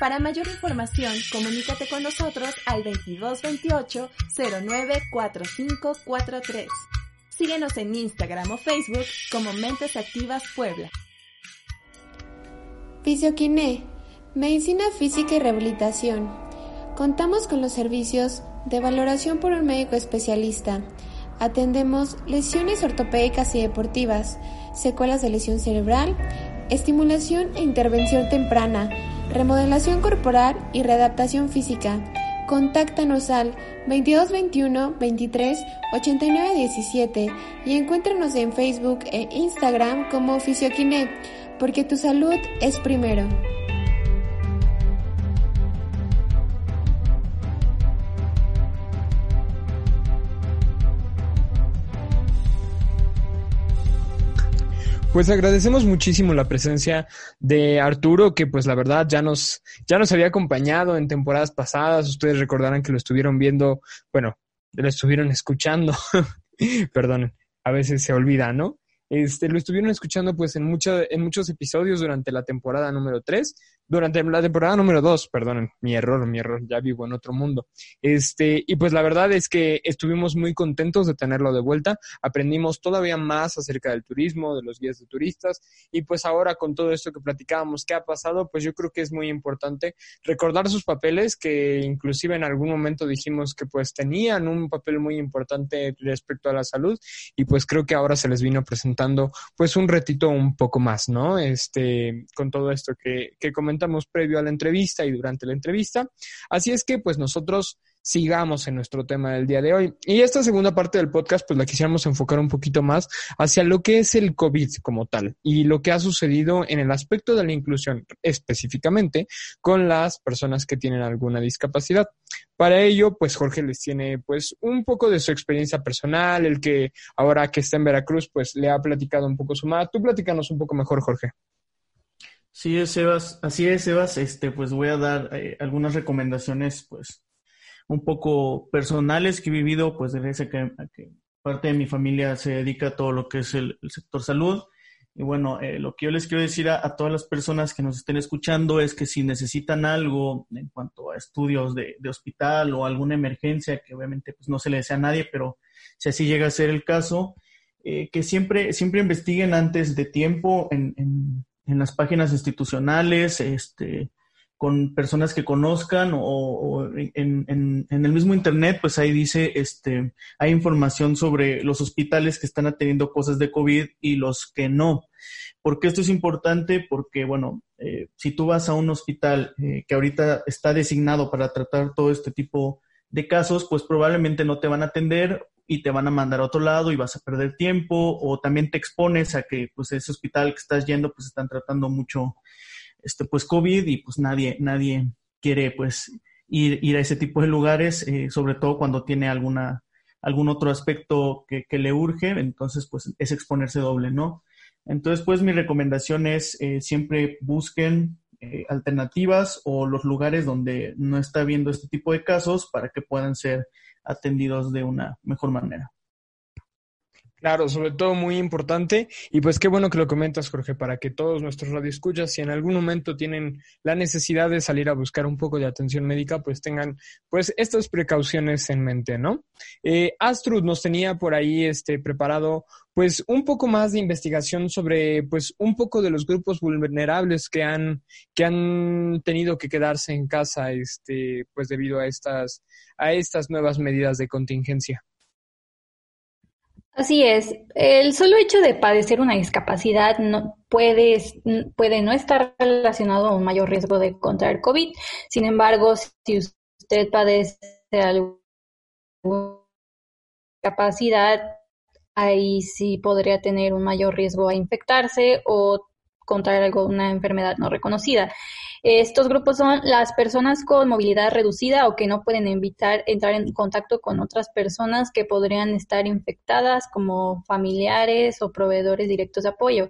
Para mayor información, comunícate con nosotros al 2228 094543. Síguenos en Instagram o Facebook como Mentes Activas Puebla. Fisioquiné, Medicina Física y Rehabilitación. Contamos con los servicios de valoración por un médico especialista. Atendemos lesiones ortopédicas y deportivas, secuelas de lesión cerebral, estimulación e intervención temprana remodelación corporal y readaptación física. Contáctanos al 2221 23 89 17 y encuéntranos en Facebook e Instagram como Fisioquinet, porque tu salud es primero. Pues agradecemos muchísimo la presencia de Arturo, que pues la verdad ya nos, ya nos había acompañado en temporadas pasadas. Ustedes recordarán que lo estuvieron viendo, bueno, lo estuvieron escuchando, perdonen, a veces se olvida, ¿no? Este, lo estuvieron escuchando pues en, mucho, en muchos episodios durante la temporada número 3, durante la temporada número 2, perdón, mi error, mi error, ya vivo en otro mundo. Este, y pues la verdad es que estuvimos muy contentos de tenerlo de vuelta, aprendimos todavía más acerca del turismo, de los guías de turistas, y pues ahora con todo esto que platicábamos, ¿qué ha pasado? Pues yo creo que es muy importante recordar sus papeles, que inclusive en algún momento dijimos que pues tenían un papel muy importante respecto a la salud, y pues creo que ahora se les vino presentando pues un retito un poco más, ¿no? Este, con todo esto que, que comentamos previo a la entrevista y durante la entrevista. Así es que pues nosotros sigamos en nuestro tema del día de hoy. Y esta segunda parte del podcast, pues la quisiéramos enfocar un poquito más hacia lo que es el COVID como tal y lo que ha sucedido en el aspecto de la inclusión, específicamente con las personas que tienen alguna discapacidad. Para ello, pues Jorge les tiene pues un poco de su experiencia personal, el que ahora que está en Veracruz, pues le ha platicado un poco su madre. Tú platícanos un poco mejor, Jorge. Sí, es, Sebas. Así es, Sebas. Este, pues voy a dar eh, algunas recomendaciones, pues, un poco personales que he vivido, pues, desde que, que parte de mi familia se dedica a todo lo que es el, sector salud. Y bueno, eh, lo que yo les quiero decir a, todas las personas que nos estén escuchando es que si necesitan algo en cuanto a estudios de, hospital o alguna emergencia, que obviamente pues, no se le desea a nadie, pero si así llega a ser el caso, eh, que siempre, siempre investiguen antes de tiempo en, en las páginas institucionales, este, con personas que conozcan o, en, en, el mismo internet, pues ahí dice, este, hay información sobre los hospitales que están atendiendo cosas de COVID y los que no. ¿Por qué esto es importante? Porque, bueno, eh, si tú vas a un hospital eh, que ahorita está designado para tratar todo este tipo de casos, pues probablemente no te van a atender y te van a mandar a otro lado y vas a perder tiempo o también te expones a que pues ese hospital que estás yendo pues están tratando mucho este pues COVID y pues nadie nadie quiere pues ir, ir a ese tipo de lugares eh, sobre todo cuando tiene alguna algún otro aspecto que, que, le urge entonces pues es exponerse doble no entonces pues mi recomendación es eh, siempre busquen eh, alternativas o los lugares donde no está habiendo este tipo de casos para que puedan ser atendidos de una mejor manera. Claro, sobre todo muy importante. Y pues qué bueno que lo comentas, Jorge, para que todos nuestros radioescuchas, si en algún momento tienen la necesidad de salir a buscar un poco de atención médica, pues tengan pues estas precauciones en mente, ¿no? Eh, Astrud nos tenía por ahí este preparado pues un poco más de investigación sobre pues un poco de los grupos vulnerables que han que han tenido que quedarse en casa este pues debido a estas a estas nuevas medidas de contingencia. Así es, el solo hecho de padecer una discapacidad no puede, puede no estar relacionado a un mayor riesgo de contraer COVID. Sin embargo, si usted padece alguna discapacidad, ahí sí podría tener un mayor riesgo a infectarse o contraer alguna enfermedad no reconocida. Estos grupos son las personas con movilidad reducida o que no pueden evitar entrar en contacto con otras personas que podrían estar infectadas como familiares o proveedores directos de apoyo.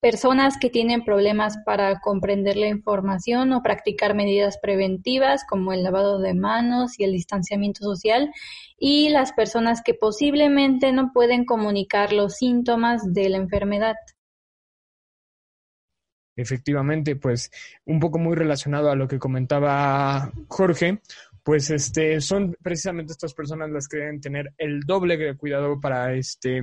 Personas que tienen problemas para comprender la información o practicar medidas preventivas como el lavado de manos y el distanciamiento social. Y las personas que posiblemente no pueden comunicar los síntomas de la enfermedad. Efectivamente, pues un poco muy relacionado a lo que comentaba Jorge, pues este son precisamente estas personas las que deben tener el doble cuidado para este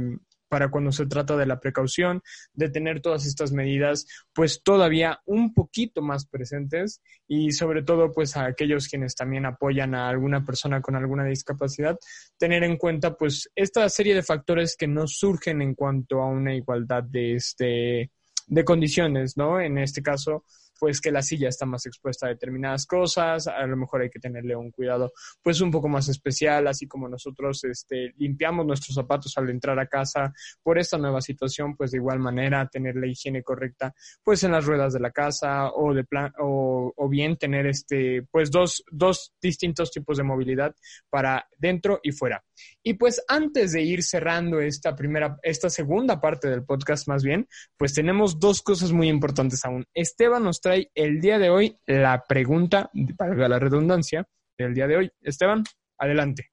para cuando se trata de la precaución, de tener todas estas medidas pues todavía un poquito más presentes y sobre todo pues a aquellos quienes también apoyan a alguna persona con alguna discapacidad, tener en cuenta pues esta serie de factores que no surgen en cuanto a una igualdad de este de condiciones, ¿no? En este caso, pues que la silla está más expuesta a determinadas cosas, a lo mejor hay que tenerle un cuidado pues un poco más especial, así como nosotros este, limpiamos nuestros zapatos al entrar a casa por esta nueva situación, pues de igual manera tener la higiene correcta pues en las ruedas de la casa o de plan o, bien tener este pues dos, dos distintos tipos de movilidad para dentro y fuera. Y pues antes de ir cerrando esta primera, esta segunda parte del podcast más bien, pues tenemos dos cosas muy importantes aún. Esteban nos trae el día de hoy la pregunta, para la redundancia, del día de hoy. Esteban, adelante.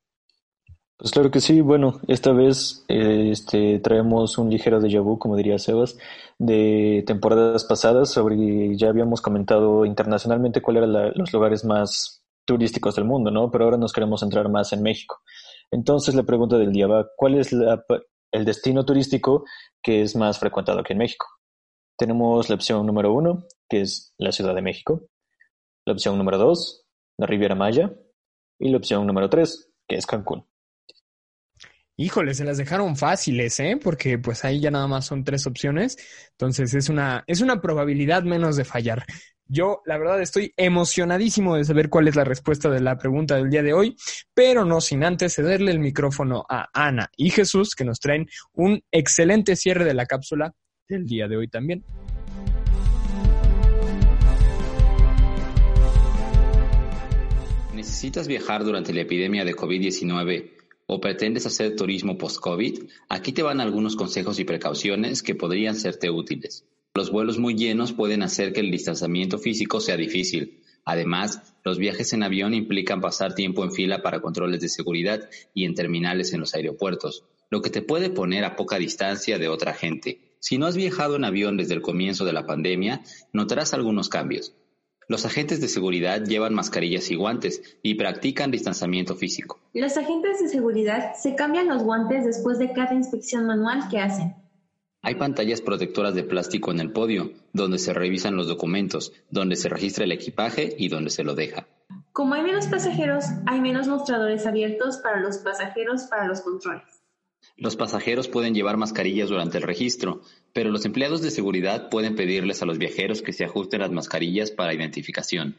Pues claro que sí, bueno, esta vez eh, este, traemos un ligero déjà vu, como diría Sebas, de temporadas pasadas sobre, ya habíamos comentado internacionalmente cuáles eran los lugares más turísticos del mundo, ¿no? Pero ahora nos queremos centrar más en México. Entonces la pregunta del día va, ¿cuál es el destino turístico que es más frecuentado aquí en México? Tenemos la opción número uno, que es la Ciudad de México. La opción número dos, la Riviera Maya. Y la opción número tres, que es Cancún. Híjole, se las dejaron fáciles, ¿eh? Porque pues ahí ya nada más son tres opciones. Entonces es una, es una probabilidad menos de fallar. Yo, la verdad, estoy emocionadísimo de saber cuál es la respuesta de la pregunta del día de hoy, pero no sin antes cederle el micrófono a Ana y Jesús, que nos traen un excelente cierre de la cápsula del día de hoy también. ¿Necesitas viajar durante la epidemia de COVID-19 o pretendes hacer turismo post-COVID? Aquí te van algunos consejos y precauciones que podrían serte útiles. Los vuelos muy llenos pueden hacer que el distanciamiento físico sea difícil. Además, los viajes en avión implican pasar tiempo en fila para controles de seguridad y en terminales en los aeropuertos, lo que te puede poner a poca distancia de otra gente. Si no has viajado en avión desde el comienzo de la pandemia, notarás algunos cambios. Los agentes de seguridad llevan mascarillas y guantes y practican distanciamiento físico. Los agentes de seguridad se cambian los guantes después de cada inspección manual que hacen. Hay pantallas protectoras de plástico en el podio, donde se revisan los documentos, donde se registra el equipaje y donde se lo deja. Como hay menos pasajeros, hay menos mostradores abiertos para los pasajeros para los controles. Los pasajeros pueden llevar mascarillas durante el registro, pero los empleados de seguridad pueden pedirles a los viajeros que se ajusten las mascarillas para identificación.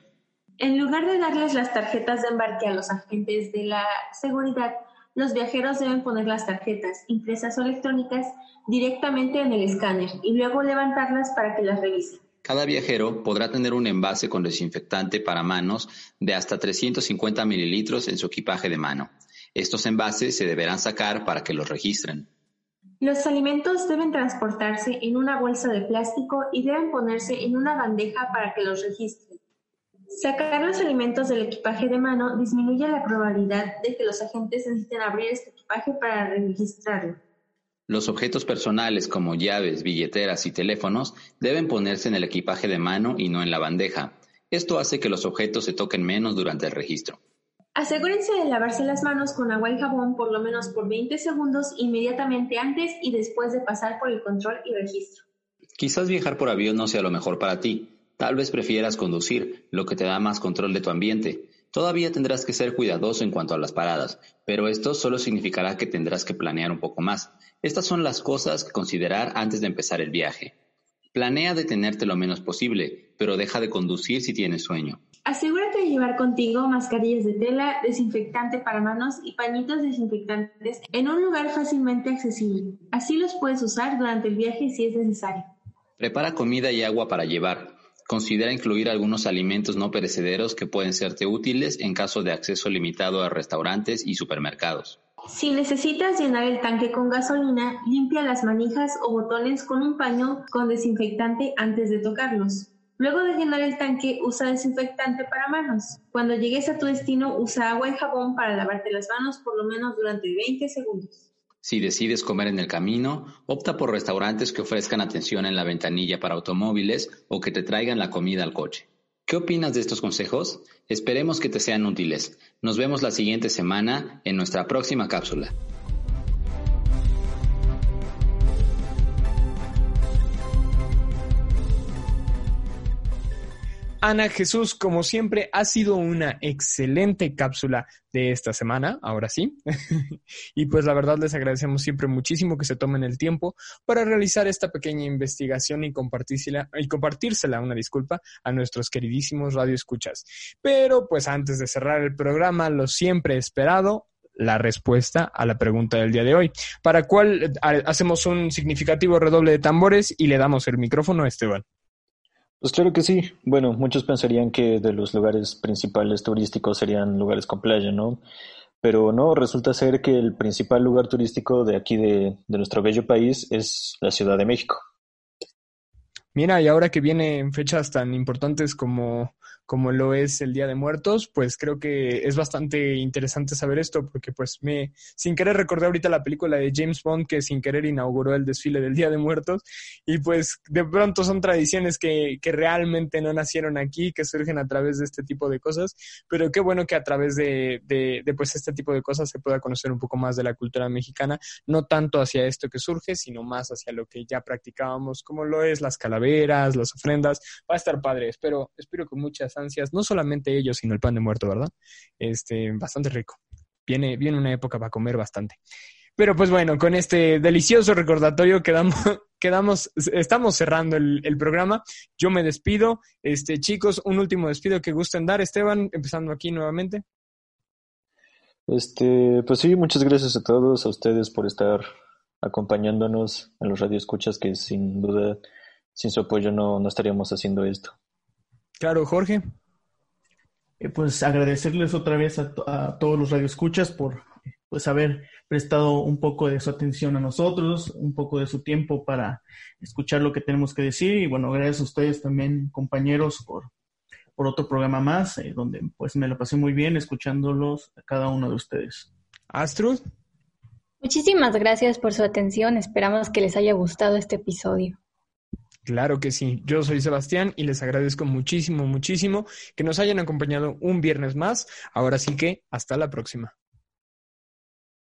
En lugar de darles las tarjetas de embarque a los agentes de la seguridad, los viajeros deben poner las tarjetas, impresas o electrónicas, directamente en el escáner y luego levantarlas para que las revisen. Cada viajero podrá tener un envase con desinfectante para manos de hasta 350 mililitros en su equipaje de mano. Estos envases se deberán sacar para que los registren. Los alimentos deben transportarse en una bolsa de plástico y deben ponerse en una bandeja para que los registren. Sacar los alimentos del equipaje de mano disminuye la probabilidad de que los agentes necesiten abrir este equipaje para registrarlo. Los objetos personales como llaves, billeteras y teléfonos deben ponerse en el equipaje de mano y no en la bandeja. Esto hace que los objetos se toquen menos durante el registro. Asegúrense de lavarse las manos con agua y jabón por lo menos por 20 segundos inmediatamente antes y después de pasar por el control y registro. Quizás viajar por avión no sea lo mejor para ti. Tal vez prefieras conducir, lo que te da más control de tu ambiente. Todavía tendrás que ser cuidadoso en cuanto a las paradas, pero esto solo significará que tendrás que planear un poco más. Estas son las cosas que considerar antes de empezar el viaje. Planea detenerte lo menos posible, pero deja de conducir si tienes sueño. Llevar contigo mascarillas de tela, desinfectante para manos y pañitos desinfectantes en un lugar fácilmente accesible. Así los puedes usar durante el viaje si es necesario. Prepara comida y agua para llevar. Considera incluir algunos alimentos no perecederos que pueden serte útiles en caso de acceso limitado a restaurantes y supermercados. Si necesitas llenar el tanque con gasolina, limpia las manijas o botones con un paño con desinfectante antes de tocarlos. Luego de llenar el tanque, usa desinfectante para manos. Cuando llegues a tu destino, usa agua y jabón para lavarte las manos por lo menos durante 20 segundos. Si decides comer en el camino, opta por restaurantes que ofrezcan atención en la ventanilla para automóviles o que te traigan la comida al coche. ¿Qué opinas de estos consejos? Esperemos que te sean útiles. Nos vemos la siguiente semana en nuestra próxima cápsula. Ana Jesús, como siempre, ha sido una excelente cápsula de esta semana, ahora sí. y pues la verdad les agradecemos siempre muchísimo que se tomen el tiempo para realizar esta pequeña investigación y compartírsela, y compartírsela, una disculpa, a nuestros queridísimos radioescuchas. Pero pues antes de cerrar el programa, lo siempre esperado, la respuesta a la pregunta del día de hoy, para cual eh, hacemos un significativo redoble de tambores y le damos el micrófono a Esteban. Pues claro que sí. Bueno, muchos pensarían que de los lugares principales turísticos serían lugares con playa, ¿no? Pero no, resulta ser que el principal lugar turístico de aquí de, nuestro bello país es la Ciudad de México. Mira, y ahora que vienen fechas tan importantes como como lo es el Día de Muertos, pues creo que es bastante interesante saber esto, porque pues me, sin querer recordé ahorita la película de James Bond que sin querer inauguró el desfile del Día de Muertos, y pues de pronto son tradiciones que, que realmente no nacieron aquí, que surgen a través de este tipo de cosas, pero qué bueno que a través de, de, pues este tipo de cosas se pueda conocer un poco más de la cultura mexicana, no tanto hacia esto que surge, sino más hacia lo que ya practicábamos, como lo es las calaveras, las ofrendas, va a estar padre, espero, espero que muchas no solamente ellos, sino el pan de muerto, ¿verdad? Este, bastante rico. Viene, viene una época para comer bastante. Pero pues bueno, con este delicioso recordatorio quedamos, quedamos, estamos cerrando el, el, programa. Yo me despido. Este, chicos, un último despido que gusten dar, Esteban, empezando aquí nuevamente. Este, pues sí, muchas gracias a todos, a ustedes por estar acompañándonos en los radioescuchas que sin duda, sin su apoyo no, no estaríamos haciendo esto. Claro, Jorge. Eh, pues agradecerles otra vez a, a, todos los radioescuchas por pues haber prestado un poco de su atención a nosotros, un poco de su tiempo para escuchar lo que tenemos que decir y bueno, gracias a ustedes también compañeros por, por otro programa más, eh, donde pues me lo pasé muy bien escuchándolos a cada uno de ustedes. Astrud. Muchísimas gracias por su atención, esperamos que les haya gustado este episodio. Claro que sí, yo soy Sebastián y les agradezco muchísimo, muchísimo que nos hayan acompañado un viernes más. Ahora sí que hasta la próxima.